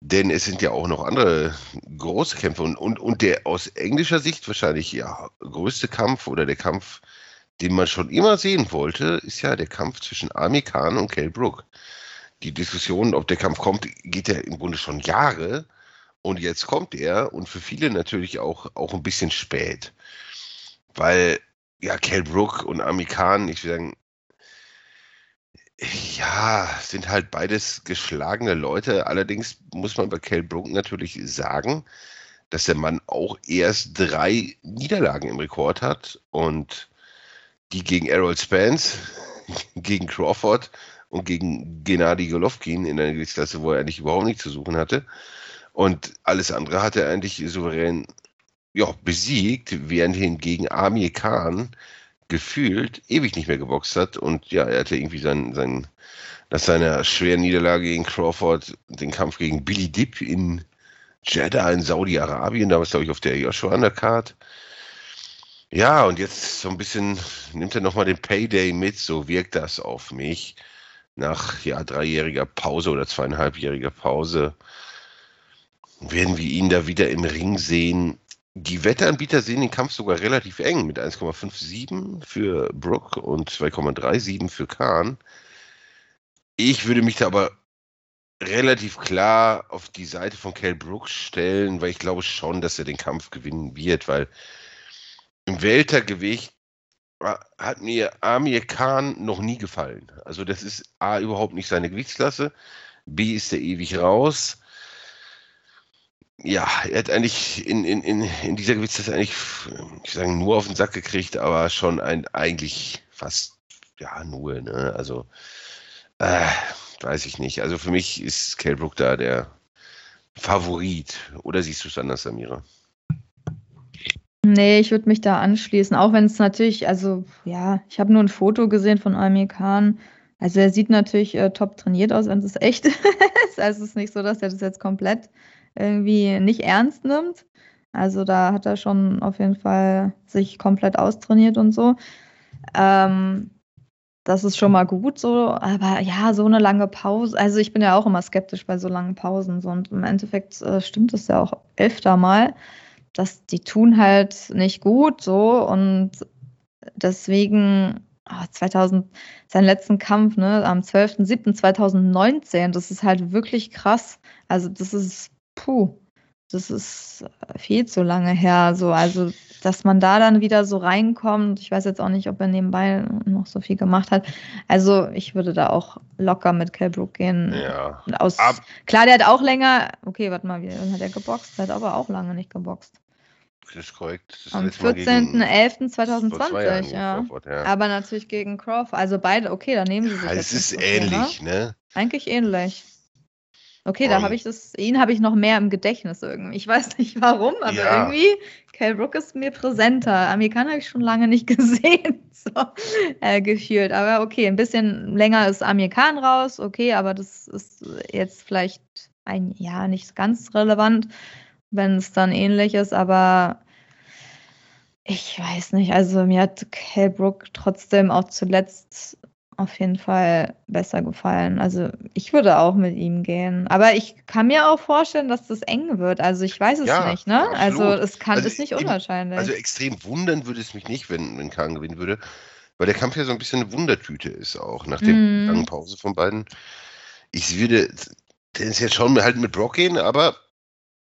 Denn es sind ja auch noch andere große Kämpfe und, und, und der aus englischer Sicht wahrscheinlich ja größte Kampf oder der Kampf, den man schon immer sehen wollte, ist ja der Kampf zwischen Army Khan und Kell Brook. Die Diskussion, ob der Kampf kommt, geht ja im Grunde schon Jahre und jetzt kommt er und für viele natürlich auch, auch ein bisschen spät. Weil ja, Kell Brook und Army Khan, ich würde sagen, ja, sind halt beides geschlagene Leute. Allerdings muss man bei Kell Brook natürlich sagen, dass der Mann auch erst drei Niederlagen im Rekord hat und die gegen Errol Spence, [laughs] gegen Crawford und gegen Gennady Golovkin in einer Gewichtsklasse, wo er eigentlich überhaupt nichts zu suchen hatte. Und alles andere hat er eigentlich souverän ja, besiegt, während hingegen Amir Khan gefühlt ewig nicht mehr geboxt hat und ja, er hatte irgendwie sein, sein nach seiner schweren Niederlage gegen Crawford den Kampf gegen Billy Dipp in Jeddah in Saudi-Arabien, damals glaube ich auf der Joshua Undercard. Ja, und jetzt so ein bisschen nimmt er nochmal den Payday mit, so wirkt das auf mich. Nach ja, dreijähriger Pause oder zweieinhalbjähriger Pause werden wir ihn da wieder im Ring sehen. Die Wetteranbieter sehen den Kampf sogar relativ eng mit 1,57 für Brook und 2,37 für Kahn. Ich würde mich da aber relativ klar auf die Seite von Kell Brooks stellen, weil ich glaube schon, dass er den Kampf gewinnen wird, weil im Weltergewicht hat mir Amir Khan noch nie gefallen. Also das ist A überhaupt nicht seine Gewichtsklasse, B ist er ewig raus ja, er hat eigentlich in, in, in, in dieser Gewichtsklasse eigentlich, ich sage nur auf den Sack gekriegt, aber schon ein, eigentlich fast, ja, nur, ne? Also, äh, weiß ich nicht. Also für mich ist Kelbrook da der, Favorit. Oder siehst du es anders, Samira? Nee, ich würde mich da anschließen, auch wenn es natürlich, also ja, ich habe nur ein Foto gesehen von Amir Khan. Also er sieht natürlich äh, top trainiert aus, wenn es echt [laughs] ist. Also es ist nicht so, dass er das jetzt komplett irgendwie nicht ernst nimmt. Also da hat er schon auf jeden Fall sich komplett austrainiert und so. Ähm, das ist schon mal gut so, aber ja, so eine lange Pause. Also ich bin ja auch immer skeptisch bei so langen Pausen. So, und im Endeffekt äh, stimmt es ja auch öfter mal, dass die tun halt nicht gut so und deswegen oh, 2000, seinen letzten Kampf, ne, am 12.07.2019, das ist halt wirklich krass. Also das ist, puh, das ist viel zu lange her. So, also, dass man da dann wieder so reinkommt. Ich weiß jetzt auch nicht, ob er nebenbei noch so viel gemacht hat. Also, ich würde da auch locker mit Kelbrook gehen. Ja. Aus, klar, der hat auch länger. Okay, warte mal, wie hat er geboxt? Der hat aber auch lange nicht geboxt. Das ist korrekt. Das Am 14.11.2020, ja. ja. Aber natürlich gegen Crawford. Also beide, okay, da nehmen sie sich. Ja, es ist so ähnlich, ne? ne? Eigentlich ähnlich. Okay, da habe ich das, ihn habe ich noch mehr im Gedächtnis irgendwie. Ich weiß nicht [laughs] warum, aber ja. irgendwie, Cal Brook ist mir präsenter. Amerikaner habe ich schon lange nicht [laughs] gesehen, so äh, gefühlt. Aber okay, ein bisschen länger ist Amir Khan raus, okay, aber das ist jetzt vielleicht ein Jahr nicht ganz relevant, wenn es dann ähnlich ist, aber ich weiß nicht. Also mir hat Cal Brook trotzdem auch zuletzt auf jeden Fall besser gefallen. Also ich würde auch mit ihm gehen. Aber ich kann mir auch vorstellen, dass das eng wird. Also ich weiß es ja, nicht, ne? Also es kann also ist nicht unwahrscheinlich. Also extrem wundern würde es mich nicht, wenn, wenn Kahn gewinnen würde. Weil der Kampf ja so ein bisschen eine Wundertüte ist auch, nach der mm. langen Pause von beiden. Ich würde tendenziell schon halt mit Brock gehen, aber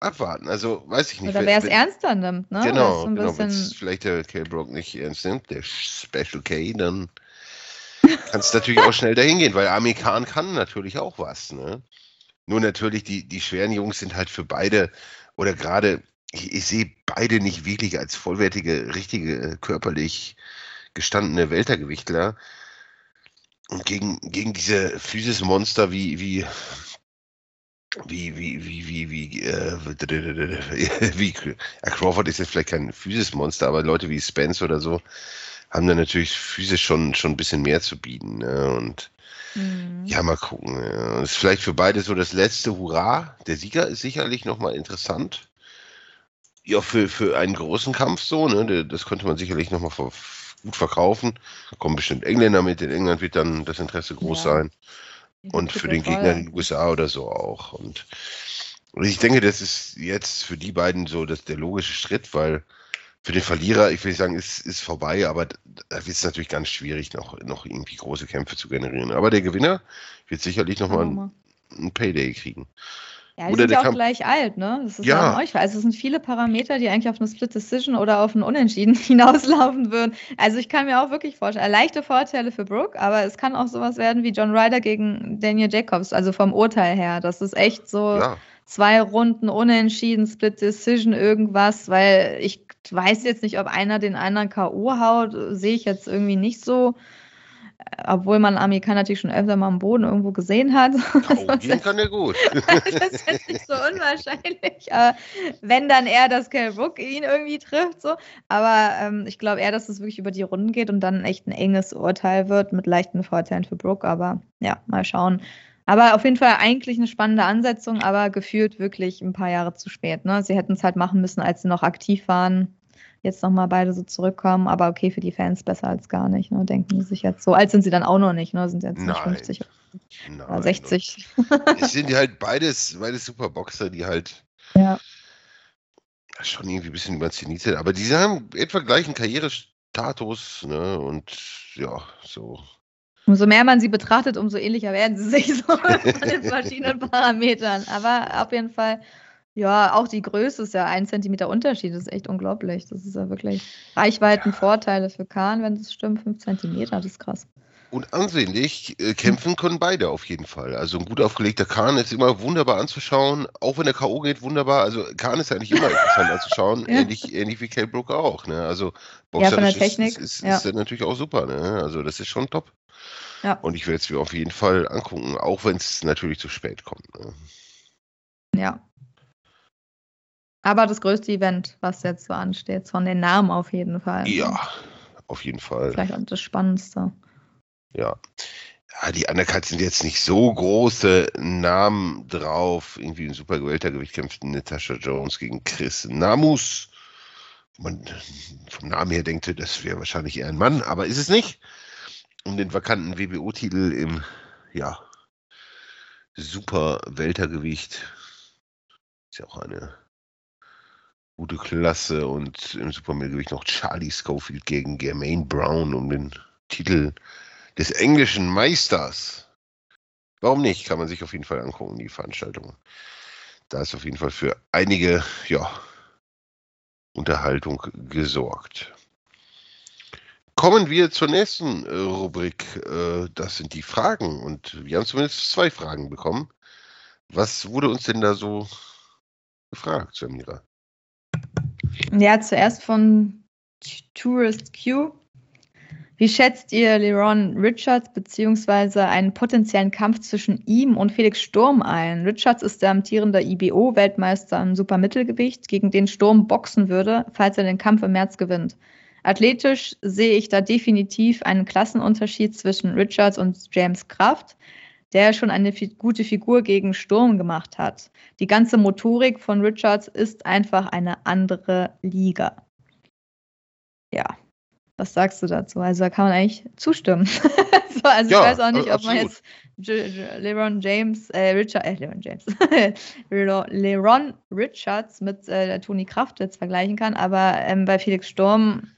abwarten. Also weiß ich nicht. Oder wer es ernster nimmt, ne? Genau, so genau wenn es vielleicht der K. Brock nicht ernst nimmt, der Special K, dann kannst natürlich auch schnell dahin gehen, weil Amir Khan kann natürlich auch was. Ne? Nur natürlich, die, die schweren Jungs sind halt für beide oder gerade, ich, ich sehe beide nicht wirklich als vollwertige, richtige, körperlich gestandene Weltergewichtler. Und gegen, gegen diese Physis-Monster wie, wie, wie, wie, wie, wie, wie, äh, [laughs] wie, Crawford ist jetzt vielleicht kein Physis-Monster, aber Leute wie Spence oder so, haben dann natürlich physisch schon, schon ein bisschen mehr zu bieten. Ne? Und mhm. ja, mal gucken. Ja. Das ist vielleicht für beide so das letzte Hurra. Der Sieger ist sicherlich nochmal interessant. Ja, für, für einen großen Kampf so, ne? Das könnte man sicherlich nochmal gut verkaufen. Da kommen bestimmt Engländer mit. In England wird dann das Interesse groß ja. sein. Und für den Gegner in den USA oder so auch. Und, und ich denke, das ist jetzt für die beiden so das, der logische Schritt, weil für den Verlierer, ich will nicht sagen, ist, ist vorbei, aber da wird es natürlich ganz schwierig, noch, noch irgendwie große Kämpfe zu generieren. Aber der Gewinner wird sicherlich nochmal einen, einen Payday kriegen. Ja, die oder sind ja auch Kampf gleich alt, ne? Das ist ja, euch. Also es sind viele Parameter, die eigentlich auf eine Split Decision oder auf ein Unentschieden [laughs] hinauslaufen würden. Also ich kann mir auch wirklich vorstellen, leichte Vorteile für Brooke, aber es kann auch sowas werden wie John Ryder gegen Daniel Jacobs, also vom Urteil her. Das ist echt so ja. zwei Runden Unentschieden, Split Decision, irgendwas, weil ich weiß jetzt nicht, ob einer den anderen K.O. haut, sehe ich jetzt irgendwie nicht so. Obwohl man Amerikaner natürlich schon öfter mal am Boden irgendwo gesehen hat. [laughs] Oh, den kann er gut. [laughs] das ist jetzt nicht so unwahrscheinlich. Aber wenn dann eher, dass Cal Brook ihn irgendwie trifft. So. Aber ähm, ich glaube eher, dass es wirklich über die Runden geht und dann echt ein enges Urteil wird mit leichten Vorteilen für Brook. Aber ja, mal schauen. Aber auf jeden Fall eigentlich eine spannende Ansetzung, aber gefühlt wirklich ein paar Jahre zu spät. Ne? Sie hätten es halt machen müssen, als sie noch aktiv waren. Jetzt nochmal beide so zurückkommen, aber okay, für die Fans besser als gar nicht, ne? denken sie sich jetzt so. Alt sind sie dann auch noch nicht, ne? Sind jetzt nicht 50 oder 60. Es sind die halt beides, beides super Boxer, die halt ja. schon irgendwie ein bisschen überzählt sind, aber die haben etwa gleichen Karrierestatus, ne? Und ja, so Umso mehr man sie betrachtet, umso ähnlicher werden sie sich so [laughs] von den verschiedenen Parametern. Aber auf jeden Fall, ja, auch die Größe ist ja ein Zentimeter Unterschied. Das ist echt unglaublich. Das ist ja wirklich Reichweitenvorteile für Kahn, wenn das stimmt. Fünf Zentimeter, das ist krass. Und ansehnlich äh, kämpfen können beide auf jeden Fall. Also ein gut aufgelegter Kahn ist immer wunderbar anzuschauen, auch wenn der K.O. geht, wunderbar. Also Kahn ist eigentlich immer interessant anzuschauen, [laughs] ja. ähnlich, ähnlich wie Kell Brooker auch. Ne? Also Boxer ja, von der Technik. ist, ist, ist, ist natürlich auch super. Ne? Also das ist schon top. Ja. Und ich werde es mir auf jeden Fall angucken, auch wenn es natürlich zu spät kommt. Ne? Ja. Aber das größte Event, was jetzt so ansteht, von den Namen auf jeden Fall. Ja, auf jeden Fall. Vielleicht auch das Spannendste. Ja. Ja, die Undercards sind jetzt nicht so große Namen drauf. Irgendwie im super Gewältergewicht kämpft Natasha Jones gegen Chris Namus. Man vom Namen her denkt, das wäre wahrscheinlich eher ein Mann, aber ist es nicht. Um den vakanten WBO-Titel im, ja, super Weltergewicht. Ist ja auch eine gute Klasse und im Supermittelgewicht noch Charlie Schofield gegen Germaine Brown um den Titel des englischen Meisters. Warum nicht? Kann man sich auf jeden Fall angucken, die Veranstaltung. Da ist auf jeden Fall für einige, ja, Unterhaltung gesorgt. Kommen wir zur nächsten äh, Rubrik. Äh, das sind die Fragen. Und wir haben zumindest zwei Fragen bekommen. Was wurde uns denn da so gefragt, Samira? Ja, zuerst von Tourist Q. Wie schätzt ihr Leron Richards bzw. einen potenziellen Kampf zwischen ihm und Felix Sturm ein? Richards ist der amtierende IBO-Weltmeister im Supermittelgewicht, gegen den Sturm boxen würde, falls er den Kampf im März gewinnt. Athletisch sehe ich da definitiv einen Klassenunterschied zwischen Richards und James Kraft, der schon eine gute Figur gegen Sturm gemacht hat. Die ganze Motorik von Richards ist einfach eine andere Liga. Ja, was sagst du dazu? Also da kann man eigentlich zustimmen. [laughs] so, also ja, ich weiß auch nicht, ob man jetzt LeBron James, äh, Richard, äh, LeBron James, [laughs] LeBron Richards mit äh, Toni Kraft jetzt vergleichen kann, aber ähm, bei Felix Sturm,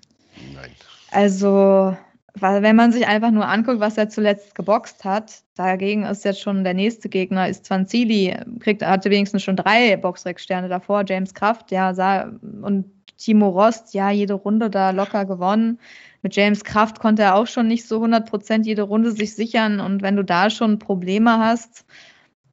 Nein. also weil wenn man sich einfach nur anguckt, was er zuletzt geboxt hat, dagegen ist jetzt schon der nächste Gegner, ist Zwanzili, kriegt, hatte wenigstens schon drei Boxrec-Sterne davor, James Kraft, ja, sah, und Timo Rost, ja, jede Runde da locker gewonnen. Mit James Kraft konnte er auch schon nicht so 100% jede Runde sich sichern. Und wenn du da schon Probleme hast,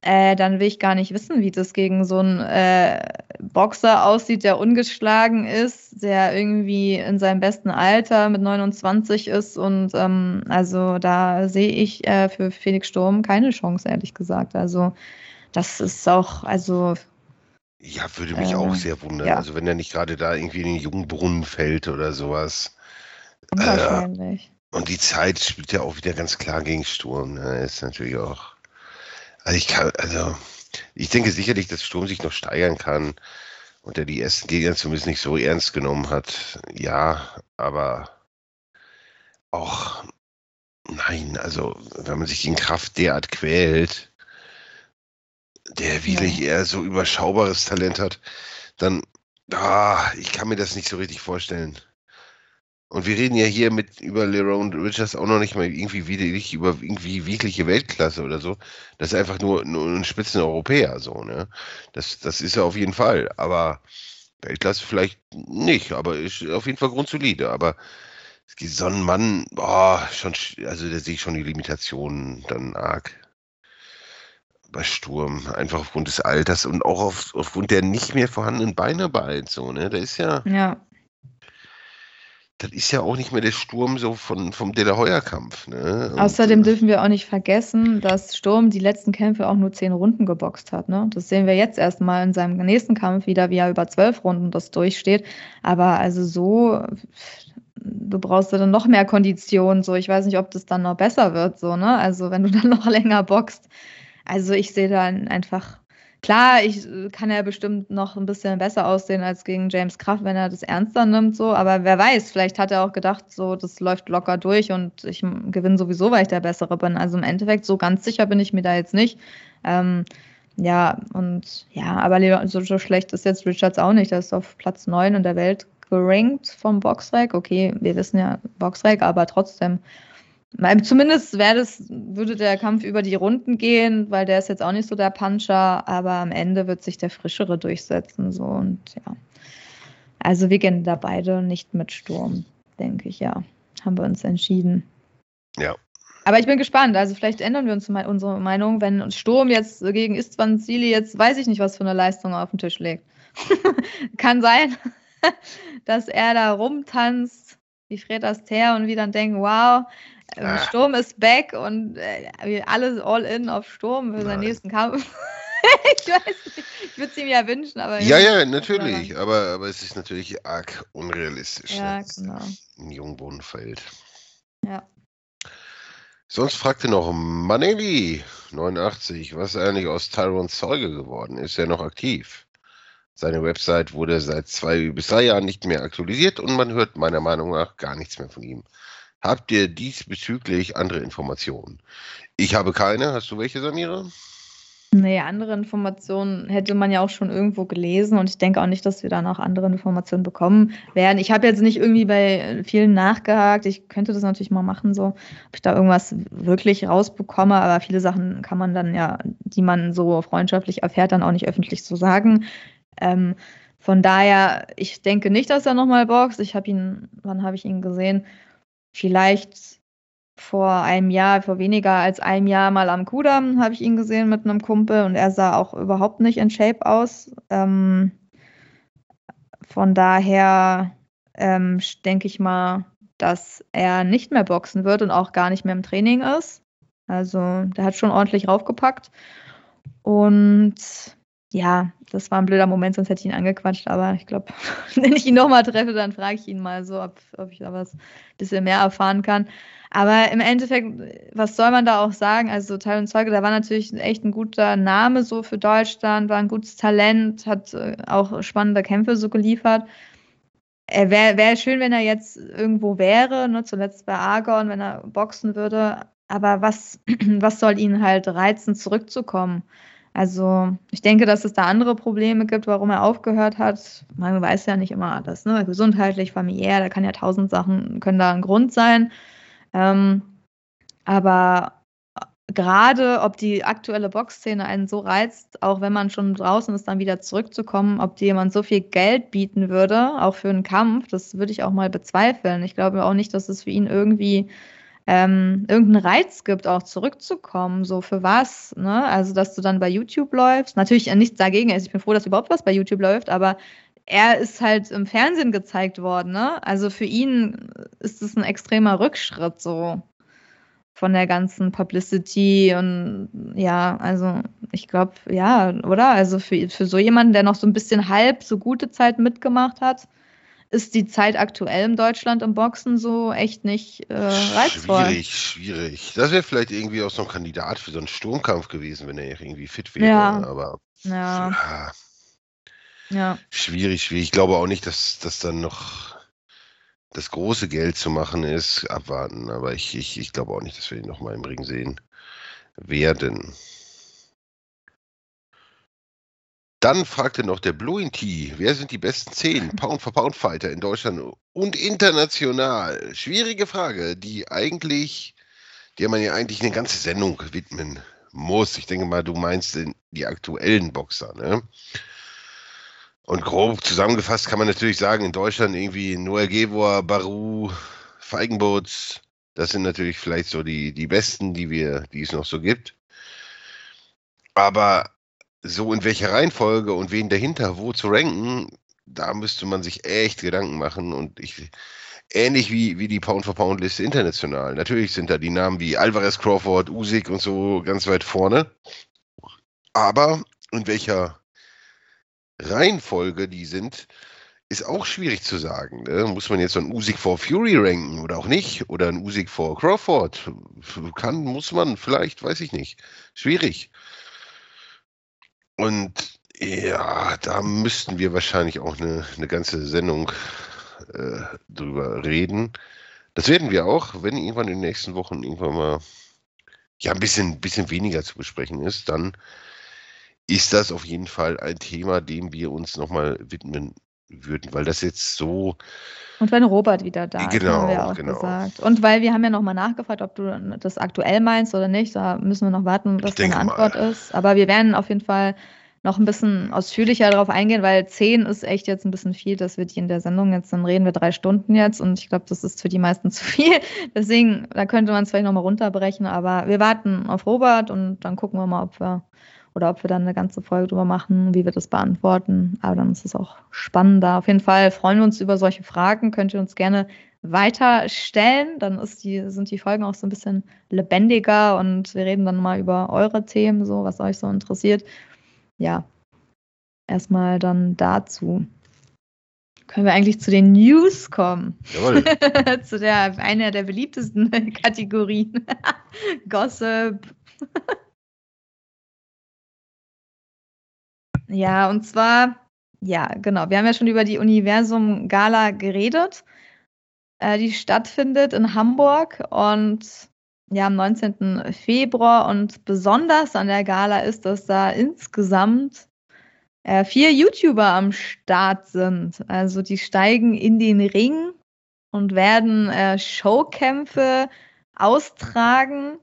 äh, dann will ich gar nicht wissen, wie das gegen so einen äh, Boxer aussieht, der ungeschlagen ist, der irgendwie in seinem besten Alter mit 29 ist. Und ähm, also da sehe ich äh, für Felix Sturm keine Chance, ehrlich gesagt. Also das ist auch, also ja, würde mich äh, auch sehr wundern. Ja. Also wenn er nicht gerade da irgendwie in den Jungbrunnen fällt oder sowas. Wahrscheinlich. Äh, und die Zeit spielt ja auch wieder ganz klar gegen Sturm. Ne? Ist natürlich auch. Also ich kann, also ich denke sicherlich, dass Sturm sich noch steigern kann und er die ersten Gegner zumindest nicht so ernst genommen hat. Ja, aber auch nein, also wenn man sich in Kraft derart quält, der wirklich ja. eher so überschaubares Talent hat, dann, ah, ich kann mir das nicht so richtig vorstellen. Und wir reden ja hier mit über Leron Richards auch noch nicht mal irgendwie wieder nicht über irgendwie wirkliche Weltklasse oder so. Das ist einfach nur, nur ein Spitzeneuropäer, so, ne? Das, das ist er auf jeden Fall. Aber Weltklasse vielleicht nicht, aber ist auf jeden Fall grundsolide. Aber so ein Mann, boah, schon, also da sehe ich schon die Limitationen dann arg bei Sturm, einfach aufgrund des Alters und auch auf, aufgrund der nicht mehr vorhandenen Beinarbeit. So, ne? Da ist ja. Ja. Das ist ja auch nicht mehr der Sturm so von, vom De La Hoya-Kampf. Ne? Außerdem äh, dürfen wir auch nicht vergessen, dass Sturm die letzten Kämpfe auch nur zehn Runden geboxt hat. Ne? Das sehen wir jetzt erstmal in seinem nächsten Kampf wieder, wie er über zwölf Runden das durchsteht. Aber also so, du brauchst dann noch mehr Konditionen. So, ich weiß nicht, ob das dann noch besser wird. So, ne? Also wenn du [laughs] dann noch länger boxt. Also ich sehe da einfach, klar, ich äh, kann ja bestimmt noch ein bisschen besser aussehen als gegen James Kraft, wenn er das ernster nimmt, so, aber wer weiß, vielleicht hat er auch gedacht, so, das läuft locker durch und ich gewinne sowieso, weil ich der Bessere bin. Also im Endeffekt, so ganz sicher bin ich mir da jetzt nicht. Ähm, ja, und ja, aber so, so schlecht ist jetzt Richards auch nicht. Er ist auf Platz 9 in der Welt gerankt vom Boxrec. Okay, wir wissen ja Boxrec, aber trotzdem Zumindest wäre das, würde der Kampf über die Runden gehen, weil der ist jetzt auch nicht so der Puncher, aber am Ende wird sich der Frischere durchsetzen. So und ja. Also wir gehen da beide nicht mit Sturm, denke ich, ja. Haben wir uns entschieden. Ja. Aber ich bin gespannt. Also vielleicht ändern wir uns mal unsere Meinung, wenn Sturm jetzt gegen Istvan Zili jetzt weiß ich nicht, was für eine Leistung auf den Tisch legt. [laughs] Kann sein, [laughs] dass er da rumtanzt wie Fred Astaire und wir dann denken, wow, ähm, Sturm ist back und äh, alles all in auf Sturm für seinen nächsten Kampf. [laughs] ich weiß nicht. Ich würde es ihm ja wünschen, aber. Ja, ja, natürlich. Aber, aber es ist natürlich arg unrealistisch. Ja, ne? genau. Im Jungbrunnenfeld. Ja. Sonst fragte noch Maneli 89, was eigentlich aus Tyrone Zeuge geworden. Ist er noch aktiv? Seine Website wurde seit zwei bis drei Jahren nicht mehr aktualisiert und man hört meiner Meinung nach gar nichts mehr von ihm. Habt ihr diesbezüglich andere Informationen? Ich habe keine. Hast du welche, Samira? Nee, andere Informationen hätte man ja auch schon irgendwo gelesen und ich denke auch nicht, dass wir da noch andere Informationen bekommen werden. Ich habe jetzt nicht irgendwie bei vielen nachgehakt. Ich könnte das natürlich mal machen, so, ob ich da irgendwas wirklich rausbekomme, aber viele Sachen kann man dann ja, die man so freundschaftlich erfährt, dann auch nicht öffentlich so sagen. Ähm, von daher, ich denke nicht, dass er nochmal boxt. Ich habe ihn, wann habe ich ihn gesehen? Vielleicht vor einem Jahr, vor weniger als einem Jahr mal am Kudamm habe ich ihn gesehen mit einem Kumpel und er sah auch überhaupt nicht in Shape aus. Ähm, von daher ähm, denke ich mal, dass er nicht mehr boxen wird und auch gar nicht mehr im Training ist. Also der hat schon ordentlich raufgepackt. Und ja, das war ein blöder Moment, sonst hätte ich ihn angequatscht. Aber ich glaube, [laughs] wenn ich ihn nochmal treffe, dann frage ich ihn mal so, ob, ob ich da was ein bisschen mehr erfahren kann. Aber im Endeffekt, was soll man da auch sagen? Also Teil und Zeuge, da war natürlich echt ein guter Name so für Deutschland, war ein gutes Talent, hat äh, auch spannende Kämpfe so geliefert. Er wäre wär schön, wenn er jetzt irgendwo wäre, ne, zuletzt bei Argon, wenn er boxen würde. Aber was, [clears throat] was soll ihn halt reizen, zurückzukommen? Also ich denke, dass es da andere Probleme gibt, warum er aufgehört hat. Man weiß ja nicht immer alles, ne? Gesundheitlich, familiär, da kann ja tausend Sachen, können da ein Grund sein. Ähm, aber gerade, ob die aktuelle Boxszene einen so reizt, auch wenn man schon draußen ist, dann wieder zurückzukommen, ob dir jemand so viel Geld bieten würde, auch für einen Kampf, das würde ich auch mal bezweifeln. Ich glaube auch nicht, dass es für ihn irgendwie ähm, irgendeinen Reiz gibt, auch zurückzukommen. So für was? Ne? Also, dass du dann bei YouTube läufst. Natürlich nichts dagegen. Also ich bin froh, dass überhaupt was bei YouTube läuft, aber er ist halt im Fernsehen gezeigt worden. Ne? Also für ihn ist es ein extremer Rückschritt so von der ganzen Publicity und ja, also ich glaube, ja, oder? Also für, für so jemanden, der noch so ein bisschen halb so gute Zeit mitgemacht hat, ist die Zeit aktuell in Deutschland im Boxen so echt nicht äh, reizvoll. Schwierig, schwierig. Das wäre vielleicht irgendwie auch so ein Kandidat für so einen Sturmkampf gewesen, wenn er irgendwie fit wäre. Ja. Aber Ja, ja, ja. schwierig, schwierig. Ich glaube auch nicht, dass das dann noch das große Geld zu machen ist. Abwarten. Aber ich, ich, ich glaube auch nicht, dass wir ihn nochmal im Ring sehen werden. Dann fragte noch der Blue T, wer sind die besten zehn [laughs] Pound for Pound Fighter in Deutschland und international? Schwierige Frage, die eigentlich, der man ja eigentlich eine ganze Sendung widmen muss. Ich denke mal, du meinst den- die aktuellen Boxer, ne? Und grob zusammengefasst kann man natürlich sagen, in Deutschland irgendwie Noah Gebor, Baru, Feigenboots, das sind natürlich vielleicht so die, die besten, die wir, die es noch so gibt. Aber so in welcher Reihenfolge und wen dahinter wo zu ranken, da müsste man sich echt Gedanken machen und ich ähnlich wie, wie die Pound-for-Pound-Liste international. Natürlich sind da die Namen wie Alvarez, Crawford, Usyk und so ganz weit vorne. Aber in welcher Reihenfolge die sind, ist auch schwierig zu sagen. Ne? Muss man jetzt so einen Usyk vor Fury ranken oder auch nicht? Oder einen Usyk vor Crawford? Kann, muss man, vielleicht, weiß ich nicht. Schwierig. Und ja, da müssten wir wahrscheinlich auch eine, eine ganze Sendung äh, drüber reden. Das werden wir auch, wenn irgendwann in den nächsten Wochen irgendwann mal ja ein bisschen, bisschen weniger zu besprechen ist, dann ist das auf jeden Fall ein Thema, dem wir uns nochmal widmen würden, weil das jetzt so Und wenn Robert wieder da ist, Genau, haben wir auch genau. gesagt. Und weil wir haben ja nochmal nachgefragt, ob du das aktuell meinst oder nicht. Da müssen wir noch warten, was denke deine mal. Antwort ist. Aber wir werden auf jeden Fall noch ein bisschen ausführlicher darauf eingehen, weil 10 ist echt jetzt ein bisschen viel. Das wird hier in der Sendung jetzt, dann reden wir drei Stunden jetzt und ich glaube, das ist für die meisten [laughs] zu viel. Deswegen, da könnte man es vielleicht nochmal runterbrechen, aber wir warten auf Robert und dann gucken wir mal, ob wir oder ob wir dann eine ganze Folge drüber machen, wie wir das beantworten. Aber dann ist es auch spannender. Auf jeden Fall freuen wir uns über solche Fragen. Könnt ihr uns gerne weiter stellen. Dann die, sind die Folgen auch so ein bisschen lebendiger und wir reden dann mal über eure Themen, so was euch so interessiert. ja, erstmal dann dazu. Können wir eigentlich zu den News kommen? Jawohl. [laughs] zu der einer der beliebtesten [laughs] Kategorien. [laughs] Gossip. Ja, und zwar, ja, genau. Wir haben ja schon über die Universum Gala geredet, äh, die stattfindet in Hamburg und ja, am 19. Februar. Und besonders an der Gala ist, dass da insgesamt äh, vier YouTuber am Start sind. Also die steigen in den Ring und werden äh, Showkämpfe austragen.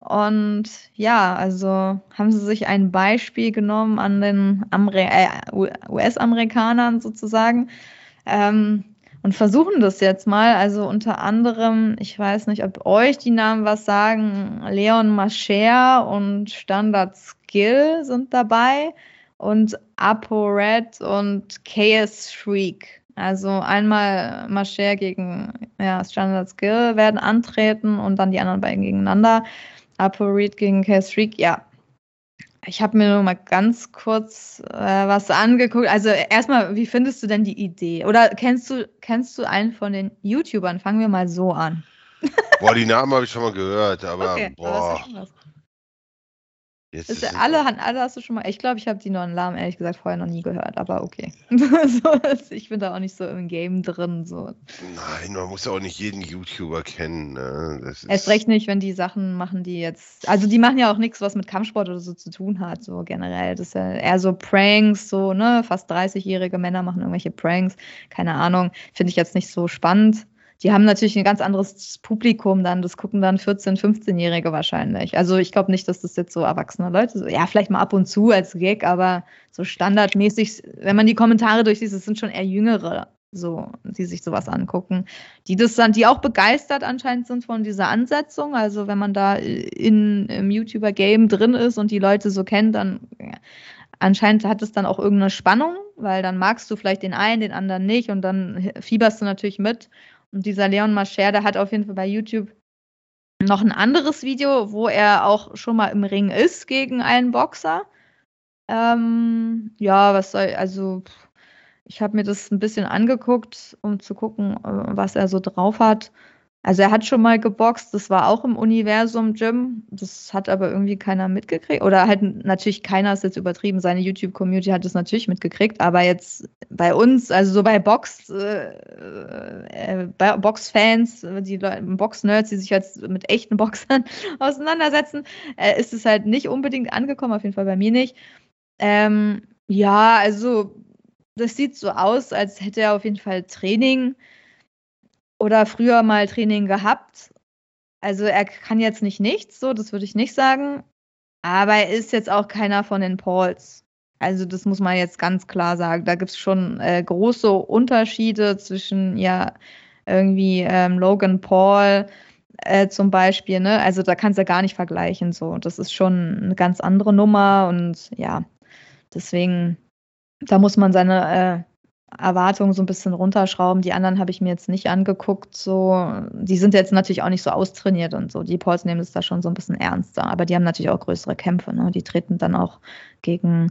Und ja, also haben sie sich ein Beispiel genommen an den äh, US-Amerikanern sozusagen ähm, und versuchen das jetzt mal. Also unter anderem, ich weiß nicht, ob euch die Namen was sagen, Leon Mascher und Standard Skill sind dabei und ApoRed und KS Shriek. Also einmal Mascher gegen ja, Standard Skill werden antreten und dann die anderen beiden gegeneinander. ApoRed gegen KS Shriek, ja. Ich habe mir nur mal ganz kurz äh, was angeguckt. Also erstmal, wie findest du denn die Idee? Oder kennst du, kennst du einen von den YouTubern? Fangen wir mal so an. Boah, die Namen habe ich schon mal gehört, aber okay, boah. Aber Jetzt ist ja alle, alle hast du schon mal. Ich glaube, ich habe die neuen Namen ehrlich gesagt vorher noch nie gehört, aber okay. [laughs] so, ich bin da auch nicht so im Game drin. So. Nein, man muss ja auch nicht jeden YouTuber kennen. Ne? Erst recht nicht, wenn die Sachen machen, die jetzt. Also die machen ja auch nichts, was mit Kampfsport oder so zu tun hat, so generell. Das ist ja eher so Pranks, so, ne? Fast 30-jährige Männer machen irgendwelche Pranks. Keine Ahnung. Finde ich jetzt nicht so spannend. Die haben natürlich ein ganz anderes Publikum dann. Das gucken dann 14-, 15-Jährige wahrscheinlich. Also ich glaube nicht, dass das jetzt so erwachsene Leute sind. Ja, vielleicht mal ab und zu als Gag, aber so standardmäßig, wenn man die Kommentare durchliest, es sind schon eher Jüngere, so, die sich sowas angucken, die das dann, die auch begeistert anscheinend sind von dieser Ansetzung. Also wenn man da in, im YouTuber-Game drin ist und die Leute so kennt, dann ja, anscheinend hat es dann auch irgendeine Spannung, weil dann magst du vielleicht den einen, den anderen nicht und dann fieberst du natürlich mit. Und dieser Leon Mascher, der hat auf jeden Fall bei YouTube noch ein anderes Video, wo er auch schon mal im Ring ist gegen einen Boxer. Ähm, ja, was soll, also ich habe mir das ein bisschen angeguckt, um zu gucken, äh, was er so drauf hat. Also er hat schon mal geboxt, das war auch im Universum Gym. Das hat aber irgendwie keiner mitgekriegt. Oder halt natürlich keiner ist jetzt übertrieben. Seine YouTube-Community hat das natürlich mitgekriegt. Aber jetzt bei uns, also so bei Box, äh, äh, bei Box-Fans, die Box-Nerds, die sich jetzt mit echten Boxern [laughs] auseinandersetzen, äh, ist es halt nicht unbedingt angekommen, auf jeden Fall bei mir nicht. Ähm, ja, also das sieht so aus, als hätte er auf jeden Fall Training oder früher mal Training gehabt. Also er kann jetzt nicht nichts, so, das würde ich nicht sagen. Aber er ist jetzt auch keiner von den Pauls. Also das muss man jetzt ganz klar sagen. Da gibt es schon äh, große Unterschiede zwischen ja irgendwie ähm, Logan Paul äh, zum Beispiel. Ne? Also da kannst du gar nicht vergleichen. So, das ist schon eine ganz andere Nummer und ja, deswegen da muss man seine äh, Erwartungen so ein bisschen runterschrauben. Die anderen habe ich mir jetzt nicht angeguckt. So, die sind jetzt natürlich auch nicht so austrainiert und so. Die Pauls nehmen es da schon so ein bisschen ernster. Aber die haben natürlich auch größere Kämpfe. Ne? Die treten dann auch gegen,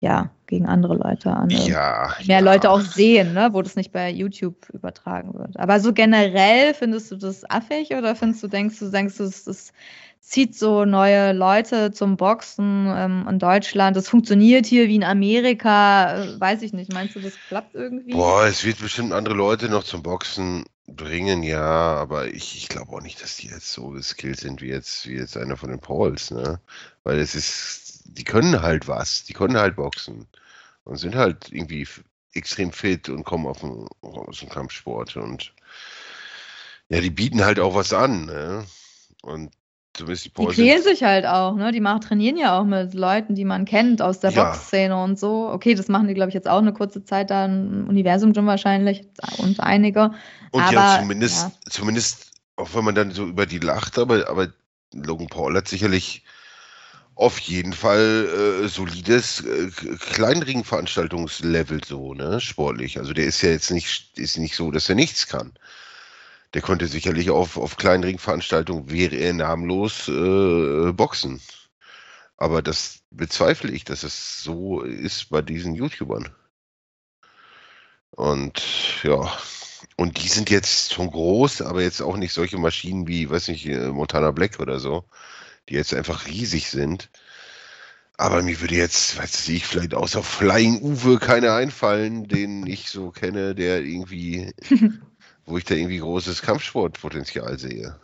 ja, gegen andere Leute an. Ja. Mehr ja. Leute auch sehen, ne? wo das nicht bei YouTube übertragen wird. Aber so generell findest du das affig oder findest du, denkst du, denkst du, es ist zieht so neue Leute zum Boxen ähm, in Deutschland. Das funktioniert hier wie in Amerika. Äh, weiß ich nicht. Meinst du, das klappt irgendwie? Boah, es wird bestimmt andere Leute noch zum Boxen bringen, ja, aber ich, ich glaube auch nicht, dass die jetzt so skilled sind wie jetzt, wie jetzt einer von den Pauls, ne? Weil es ist, die können halt was, die können halt boxen und sind halt irgendwie extrem fit und kommen auf den, aus dem Kampfsport und ja, die bieten halt auch was an, ne? Und zumindest die Die Pauls quälen sich halt auch, ne? Die machen, trainieren ja auch mit Leuten, die man kennt aus der Ja. Boxszene und so. Okay, das machen die, glaube ich, jetzt auch eine kurze Zeit da im Universum Gym wahrscheinlich und einige. und aber, ja, zumindest, ja. zumindest, auch wenn man dann so über die lacht, aber, aber Logan Paul hat sicherlich auf jeden Fall äh, solides äh, Kleinringveranstaltungslevel so, ne, sportlich. Also der ist ja jetzt nicht, ist nicht so, dass er nichts kann. Der konnte sicherlich auf, auf Kleinringveranstaltungen, wäre er namenlos, äh, boxen. Aber das bezweifle ich, dass es so ist bei diesen YouTubern. Und ja, und die sind jetzt schon groß, aber jetzt auch nicht solche Maschinen wie, weiß nicht, äh, Montana Black oder so, die jetzt einfach riesig sind. Aber mir würde jetzt, weiß ich, vielleicht außer Flying Uwe keine einfallen, den ich so kenne, der irgendwie, [laughs] wo ich da irgendwie großes Kampfsportpotenzial sehe.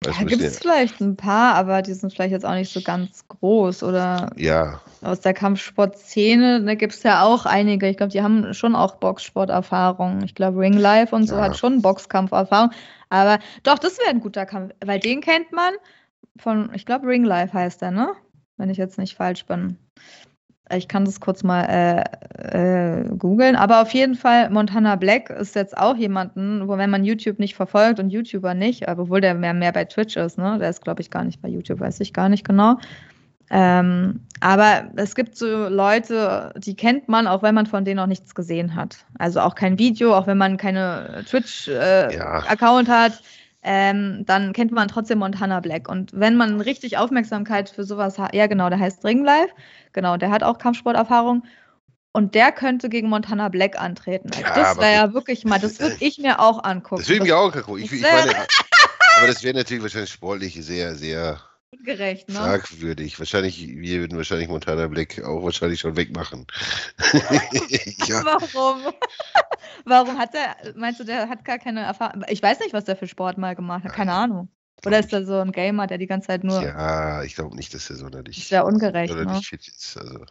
Da gibt es vielleicht ein paar, aber die sind vielleicht jetzt auch nicht so ganz groß. Oder ja. aus der Kampfsportszene, da gibt es ja auch einige. Ich glaube, die haben schon auch Boxsporterfahrung. Ich glaube, Ring Life und so ja. hat schon Boxkampferfahrung. Aber doch, das wäre ein guter Kampf, weil den kennt man von, ich glaube, Ring Life heißt der, ne? Wenn ich jetzt nicht falsch bin. Ich kann das kurz mal äh, äh, googeln. Aber auf jeden Fall, Montana Black ist jetzt auch jemanden, wo wenn man YouTube nicht verfolgt und YouTuber nicht, obwohl der mehr, mehr bei Twitch ist, ne? Der ist, glaube ich, gar nicht bei YouTube, weiß ich gar nicht genau. Ähm, aber es gibt so Leute, die kennt man, auch wenn man von denen noch nichts gesehen hat. Also auch kein Video, auch wenn man keine Twitch-Account äh, ja. hat ähm, dann kennt man trotzdem Montana Black. Und wenn man richtig Aufmerksamkeit für sowas hat, ja genau, der heißt Ring Life, genau, der hat auch Kampfsporterfahrung. Und der könnte gegen Montana Black antreten. Also ja, das wäre ja wirklich mal, das [laughs] würde ich mir auch angucken. Das würde ich mir auch angucken. Ich, ich meine, [laughs] aber das wäre natürlich wahrscheinlich sportlich sehr, sehr Ungerecht, ne? Fragwürdig. Wahrscheinlich, wir würden wahrscheinlich Montana Black auch wahrscheinlich schon wegmachen. [laughs] ja. Warum? Warum hat er, meinst du, der hat gar keine Erfahrung? Ich weiß nicht, was der für Sport mal gemacht hat, keine Ahnung. Oder ist er so ein Gamer, der die ganze Zeit nur. Ja, ich glaube nicht, dass er sonderlich. Ist ja ungerecht. Sonderlich ne? fit ist. Also.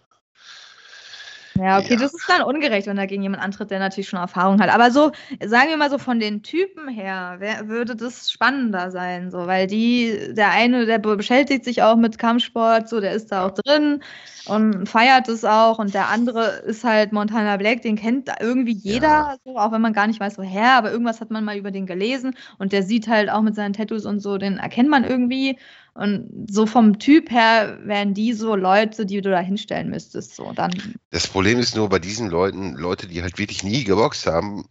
Ja, okay, ja. das ist dann ungerecht, wenn da gegen jemand antritt, der natürlich schon Erfahrung hat. Aber so, sagen wir mal so von den Typen her, wer, würde das spannender sein, so, weil die, der eine, der beschäftigt sich auch mit Kampfsport, so, der ist da auch drin und feiert es auch und der andere ist halt Montana Black, den kennt irgendwie jeder, ja. so, auch wenn man gar nicht weiß, woher, aber irgendwas hat man mal über den gelesen und der sieht halt auch mit seinen Tattoos und so, den erkennt man irgendwie und so vom Typ her wären die so Leute, die du da hinstellen müsstest. So, dann. Das Problem ist nur bei diesen Leuten, Leute, die halt wirklich nie geboxt haben,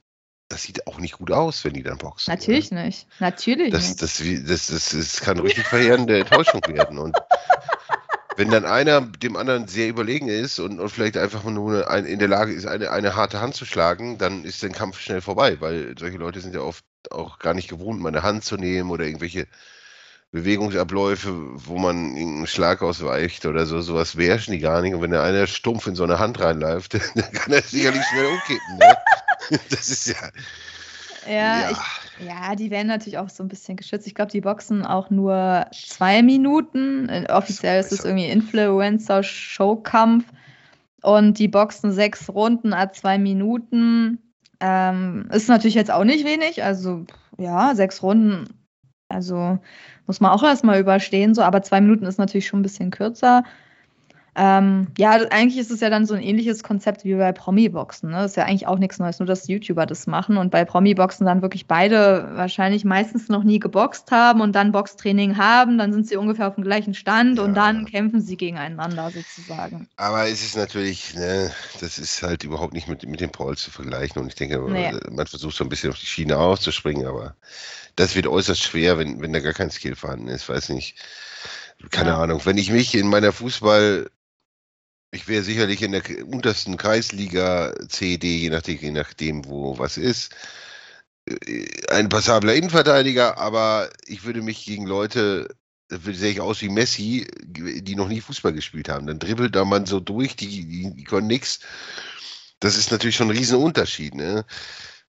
das sieht auch nicht gut aus, wenn die dann boxen. Natürlich oder? nicht. Natürlich das, nicht. Das, das, das, das, kann richtig verheerende Enttäuschung werden. Und wenn dann einer dem anderen sehr überlegen ist und, und vielleicht einfach nur ein, in der Lage ist, eine, eine harte Hand zu schlagen, dann ist der Kampf schnell vorbei, weil solche Leute sind ja oft auch gar nicht gewohnt, mal eine Hand zu nehmen oder irgendwelche Bewegungsabläufe, wo man einen Schlag ausweicht oder so, sowas beherrschen die gar nicht. Und wenn der einer stumpf in so eine Hand reinläuft, [laughs] dann kann er sicherlich schnell umkippen. Ne? [laughs] Das ist ja. Ja, ja. Ich, ja, die werden natürlich auch so ein bisschen geschützt. Ich glaube, die boxen auch nur zwei Minuten. Äh, offiziell ist es irgendwie Influencer-Showkampf. Und die boxen sechs Runden a zwei Minuten. Ähm, ist natürlich jetzt auch nicht wenig. Also, ja, sechs Runden. Also muss man auch erstmal überstehen, so, aber zwei Minuten ist natürlich schon ein bisschen kürzer. Ähm, ja, eigentlich ist es ja dann so ein ähnliches Konzept wie bei Promi-Boxen. Ne? Das ist ja eigentlich auch nichts Neues, nur dass YouTuber das machen und bei Promi-Boxen dann wirklich beide wahrscheinlich meistens noch nie geboxt haben und dann Boxtraining haben, dann sind sie ungefähr auf dem gleichen Stand ja. und dann kämpfen sie gegeneinander sozusagen. Aber es ist natürlich, ne, das ist halt überhaupt nicht mit, mit dem Paul zu vergleichen und ich denke, nee. man versucht so ein bisschen auf die Schiene auszuspringen, aber das wird äußerst schwer, wenn, wenn da gar kein Skill vorhanden ist. Weiß nicht. Keine ja. Ahnung. Wenn ich mich in meiner Fußball, ich wäre sicherlich in der untersten Kreisliga CD, je nachdem, je nachdem, wo was ist, äh, ein passabler Innenverteidiger, aber ich würde mich gegen Leute, sehe ich aus wie Messi, die noch nie Fußball gespielt haben. Dann dribbelt da man so durch, die, die, die können nichts. Das ist natürlich schon ein Riesenunterschied. Ne?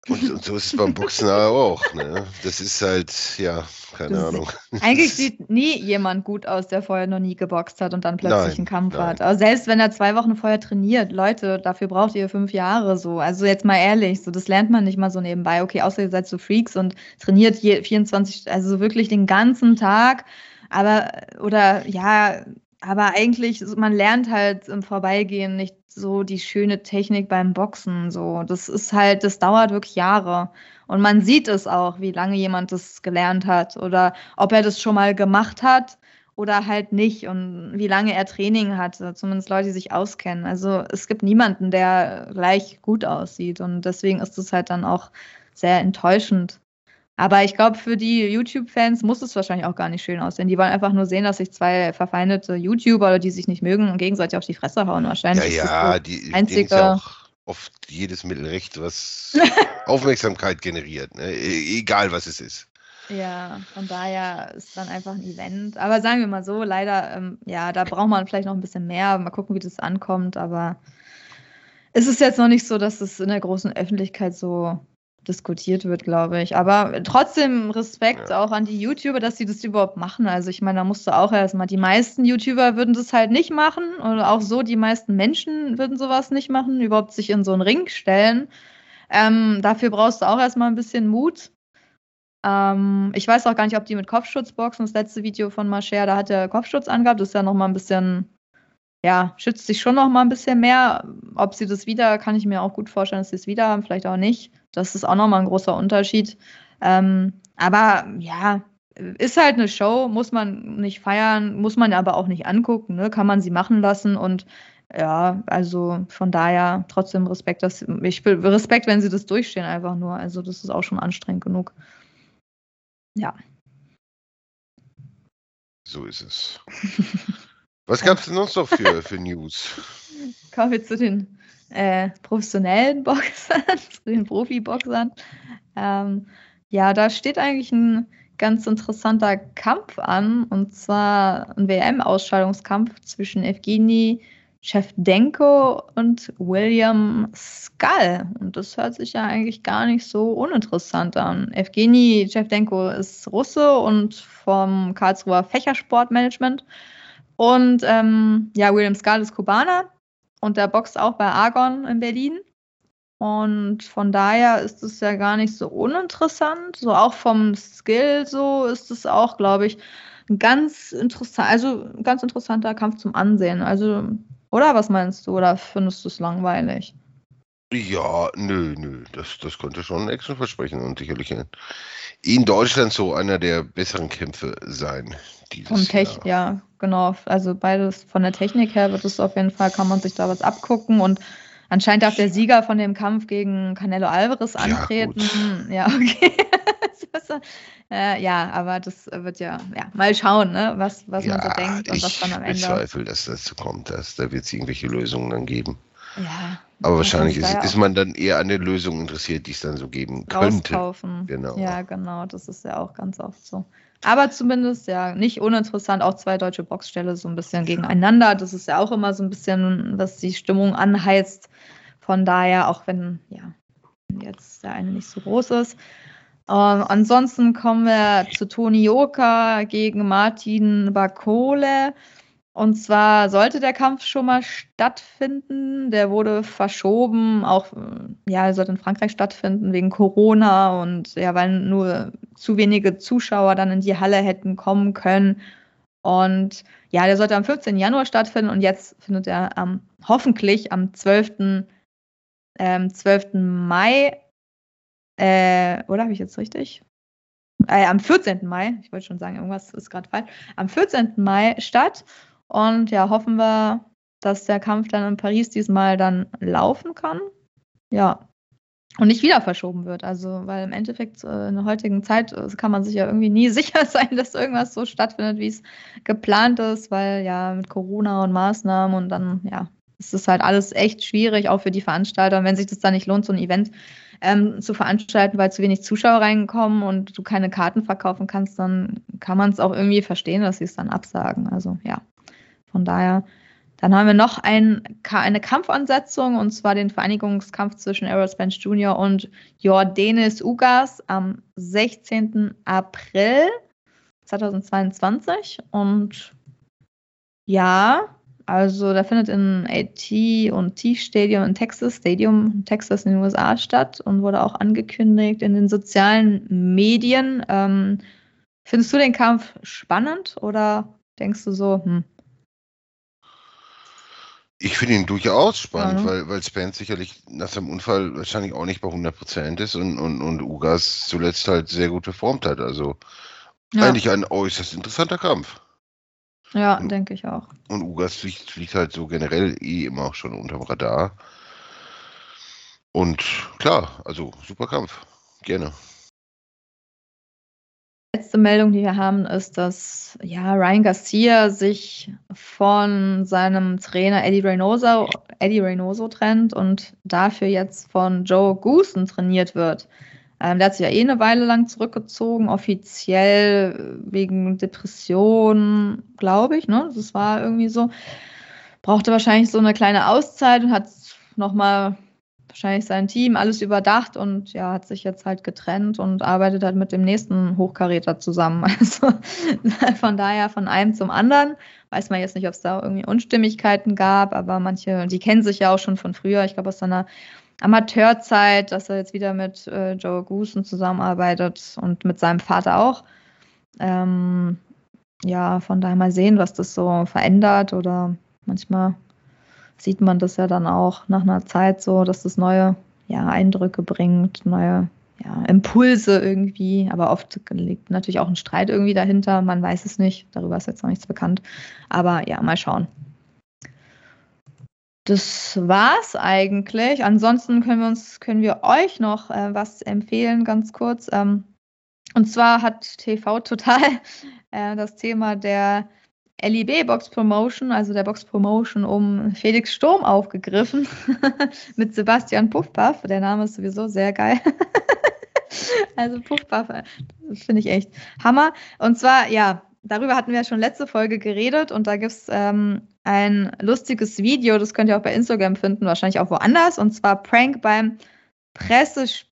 Und, und, so ist es beim Boxen [laughs] auch. Ne? Das ist halt, ja, keine das Ahnung. Eigentlich [laughs] sieht nie jemand gut aus, der vorher noch nie geboxt hat und dann plötzlich nein, einen Kampf nein. hat. Aber selbst wenn er zwei Wochen vorher trainiert, Leute, dafür braucht ihr fünf Jahre so. Also jetzt mal ehrlich, so das lernt man nicht mal so nebenbei. Okay, außer ihr seid so Freaks und trainiert je 24, also wirklich den ganzen Tag. Aber, oder ja, aber eigentlich, man lernt halt im Vorbeigehen nicht so die schöne Technik beim Boxen. So, das ist halt, das dauert wirklich Jahre. Und man sieht es auch, wie lange jemand das gelernt hat oder ob er das schon mal gemacht hat oder halt nicht und wie lange er Training hatte, zumindest Leute, die sich auskennen. Also es gibt niemanden, der gleich gut aussieht und deswegen ist es halt dann auch sehr enttäuschend. Aber ich glaube, für die YouTube-Fans muss es wahrscheinlich auch gar nicht schön aussehen. Die wollen einfach nur sehen, dass sich zwei verfeindete YouTuber, die sich nicht mögen, gegenseitig auf die Fresse hauen. Wahrscheinlich. Ja, ja, die einzige. Ja auch oft jedes Mittel recht, was [laughs] Aufmerksamkeit generiert. Ne? E egal, was es ist. Ja, von daher ist dann einfach ein Event. Aber sagen wir mal so, leider, ähm, ja, da braucht man vielleicht noch ein bisschen mehr. Mal gucken, wie das ankommt. Aber es ist jetzt noch nicht so, dass es in der großen Öffentlichkeit so diskutiert wird, glaube ich. Aber trotzdem Respekt ja. auch an die YouTuber, dass sie das überhaupt machen. Also ich meine, da musst du auch erstmal, die meisten YouTuber würden das halt nicht machen oder auch so, die meisten Menschen würden sowas nicht machen, überhaupt sich in so einen Ring stellen. Ähm, dafür brauchst du auch erstmal ein bisschen Mut. Ähm, ich weiß auch gar nicht, ob die mit Kopfschutz boxen. Das letzte Video von Mascher, da hat er Kopfschutz angehabt. Das ist ja nochmal ein bisschen ja, schützt sich schon noch mal ein bisschen mehr. Ob sie das wieder, kann ich mir auch gut vorstellen, dass sie es wieder haben, vielleicht auch nicht. Das ist auch noch mal ein großer Unterschied. Ähm, aber ja, ist halt eine Show, muss man nicht feiern, muss man aber auch nicht angucken, ne? kann man sie machen lassen und ja, also von daher trotzdem Respekt, dass ich Respekt, wenn sie das durchstehen einfach nur. Also das ist auch schon anstrengend genug. Ja. So ist es. [laughs] Was gab es denn sonst noch für, für News? [laughs] Kommen wir zu den äh, professionellen Boxern, [laughs] zu den Profiboxern. Ähm, ja, da steht eigentlich ein ganz interessanter Kampf an, und zwar ein WM-Ausscheidungskampf zwischen Evgeny Shevdenko und William Skull. Und das hört sich ja eigentlich gar nicht so uninteressant an. Evgeny Shevdenko ist Russe und vom Karlsruher Fächersportmanagement. Und ähm, ja, William Skull ist Kubaner und der boxt auch bei Argon in Berlin. Und von daher ist es ja gar nicht so uninteressant. So auch vom Skill so ist es auch, glaube ich, ein ganz interessant, also ein ganz interessanter Kampf zum Ansehen. Also, oder was meinst du? Oder findest du es langweilig? Ja, nö, nö. Das, das könnte schon ein Action versprechen und sicherlich in Deutschland so einer der besseren Kämpfe sein. Vom Tech, ja, genau. Also beides von der Technik her wird es auf jeden Fall, kann man sich da was abgucken und anscheinend darf der Sieger von dem Kampf gegen Canelo Alvarez antreten. Ja, [laughs] ja okay. äh, ja, aber das wird ja, ja, mal schauen, ne, was, was ja, man so denkt und was dann am Ende. Ich bezweifle, dass das so kommt. Dass, da wird es irgendwelche Lösungen dann geben. Ja. Aber wahrscheinlich ist, ist, man dann eher an den Lösungen interessiert, die es dann so geben könnte. Rauskaufen. Genau. Ja, genau, das ist ja auch ganz oft so. Aber zumindest ja nicht uninteressant, auch zwei deutsche Boxställe so ein bisschen gegeneinander. Das ist ja auch immer so ein bisschen, was die Stimmung anheizt. Von daher, auch wenn ja jetzt der eine nicht so groß ist. Ähm, ansonsten kommen wir zu Toni Joka gegen Martin Bakole. Und zwar sollte der Kampf schon mal stattfinden. Der wurde verschoben, auch ja, er sollte in Frankreich stattfinden wegen Corona und ja, weil nur zu wenige Zuschauer dann in die Halle hätten kommen können. Und ja, der sollte am 15. Januar stattfinden und jetzt findet er ähm, hoffentlich am 12. Ähm, 12. Mai, äh, oder habe ich jetzt richtig? Äh, am 14. Mai, ich wollte schon sagen, irgendwas ist gerade falsch, am 14. Mai statt. Und ja, hoffen wir, dass der Kampf dann in Paris diesmal dann laufen kann. Ja. Und nicht wieder verschoben wird. Also, weil im Endeffekt äh, in der heutigen Zeit äh, kann man sich ja irgendwie nie [laughs] sicher sein, dass irgendwas so stattfindet, wie es geplant ist, weil ja mit Corona und Maßnahmen und dann, ja, es ist halt alles echt schwierig, auch für die Veranstalter. Und wenn sich das dann nicht lohnt, so ein Event ähm, zu veranstalten, weil zu wenig Zuschauer reinkommen und du keine Karten verkaufen kannst, dann kann man es auch irgendwie verstehen, dass sie es dann absagen. Also ja. Von daher, dann haben wir noch ein, eine Kampfansetzung und zwar den Vereinigungskampf zwischen Errol Spence Jr. und Jordanis Ugas am 16. April 2022. Und ja, also da findet in AT und T-Stadium in Texas, Stadium Texas in den USA statt und wurde auch angekündigt in den sozialen Medien. Ähm, findest du den Kampf spannend oder denkst du so, hm, ich finde ihn durchaus spannend, ne? weil, weil Spence sicherlich nach seinem Unfall wahrscheinlich auch nicht bei 100% ist und, und, und Ugas zuletzt halt sehr gut performt hat. Also ja. eigentlich ein äußerst interessanter Kampf. Ja, denke ich auch. Und Ugas fliegt, fliegt halt so generell eh immer auch schon unterm Radar. Und klar, also super Kampf. Gerne. Letzte Meldung, die wir haben, ist, dass ja, Ryan Garcia sich von seinem Trainer Eddie Reynoso, Eddie Reynoso trennt und dafür jetzt von Joe Goosen trainiert wird. Ähm, der hat sich ja eh eine Weile lang zurückgezogen, offiziell wegen Depressionen, glaube ich. Ne? Das war irgendwie so. Brauchte wahrscheinlich so eine kleine Auszeit und hat nochmal wahrscheinlich sein Team alles überdacht und ja, hat sich jetzt halt getrennt und arbeitet halt mit dem nächsten Hochkaräter zusammen. [laughs] Also von daher von einem zum anderen. Weiß man jetzt nicht, ob es da irgendwie Unstimmigkeiten gab, aber manche, die kennen sich ja auch schon von früher. Ich glaube, aus seiner Amateurzeit, dass er jetzt wieder mit äh, Joe Goosen zusammenarbeitet und mit seinem Vater auch. Ähm, ja, von daher mal sehen, was das so verändert oder manchmal sieht man das ja dann auch nach einer Zeit so, dass das neue ja, Eindrücke bringt, neue ja, Impulse irgendwie. Aber oft liegt natürlich auch ein Streit irgendwie dahinter. Man weiß es nicht. Darüber ist jetzt noch nichts bekannt. Aber ja, mal schauen. Das war's eigentlich. Ansonsten können wir uns, können wir euch noch äh, was empfehlen, ganz kurz. Ähm, und zwar hat TV Total [laughs] äh, das Thema der LIB Box Promotion, also der Box Promotion um Felix Sturm aufgegriffen [laughs] mit Sebastian Puffpaff. Der Name ist sowieso sehr geil. [laughs] also Puffpaff, finde ich echt Hammer. Und zwar, ja, darüber hatten wir ja schon letzte Folge geredet und da gibt es ähm, ein lustiges Video, das könnt ihr auch bei Instagram finden, wahrscheinlich auch woanders, und zwar Prank beim Pressesprecher.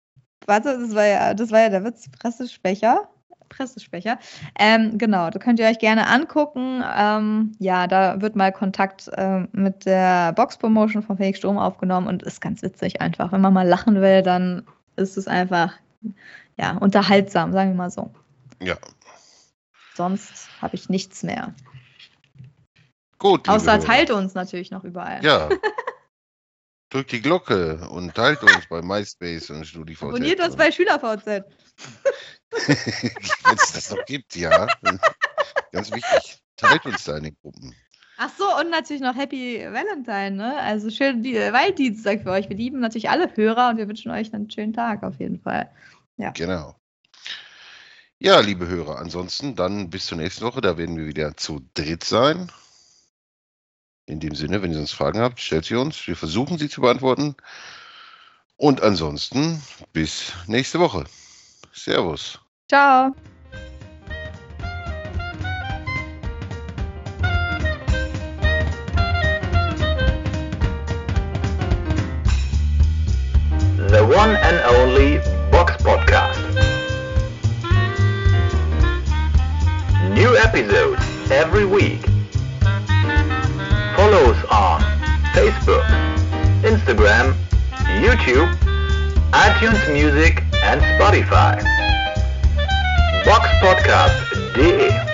Warte, das war ja, das war ja der Witz, Pressesprecher. Pressesprecher. Ähm, genau, da könnt ihr euch gerne angucken. Ähm, ja, da wird mal Kontakt äh, mit der Box-Promotion von Felix Sturm aufgenommen und ist ganz witzig einfach. Wenn man mal lachen will, dann ist es einfach ja, unterhaltsam, sagen wir mal so. Ja. Sonst habe ich nichts mehr. Gut. Außer teilt uns natürlich noch überall. Ja. [laughs] Drückt die Glocke und teilt uns bei MySpace und StudiVZ. Abonniert uns bei SchülerVZ. [laughs] Wenn es das noch gibt, ja. Ganz wichtig. Teilt uns den Gruppen. Ach so, und natürlich noch Happy Valentine, ne? Also schönen Weihdienstag für euch. Wir lieben natürlich alle Hörer und wir wünschen euch einen schönen Tag auf jeden Fall. Ja. Genau. Ja, liebe Hörer, ansonsten dann bis zur nächsten Woche. Da werden wir wieder zu dritt sein. In dem Sinne, wenn ihr sonst Fragen habt, stellt sie uns. Wir versuchen sie zu beantworten. Und ansonsten bis nächste Woche. Servus. Ciao. The one and only Box Podcast. New episodes every week. YouTube, iTunes Music and Spotify. Box Podcast Boxpodcast.de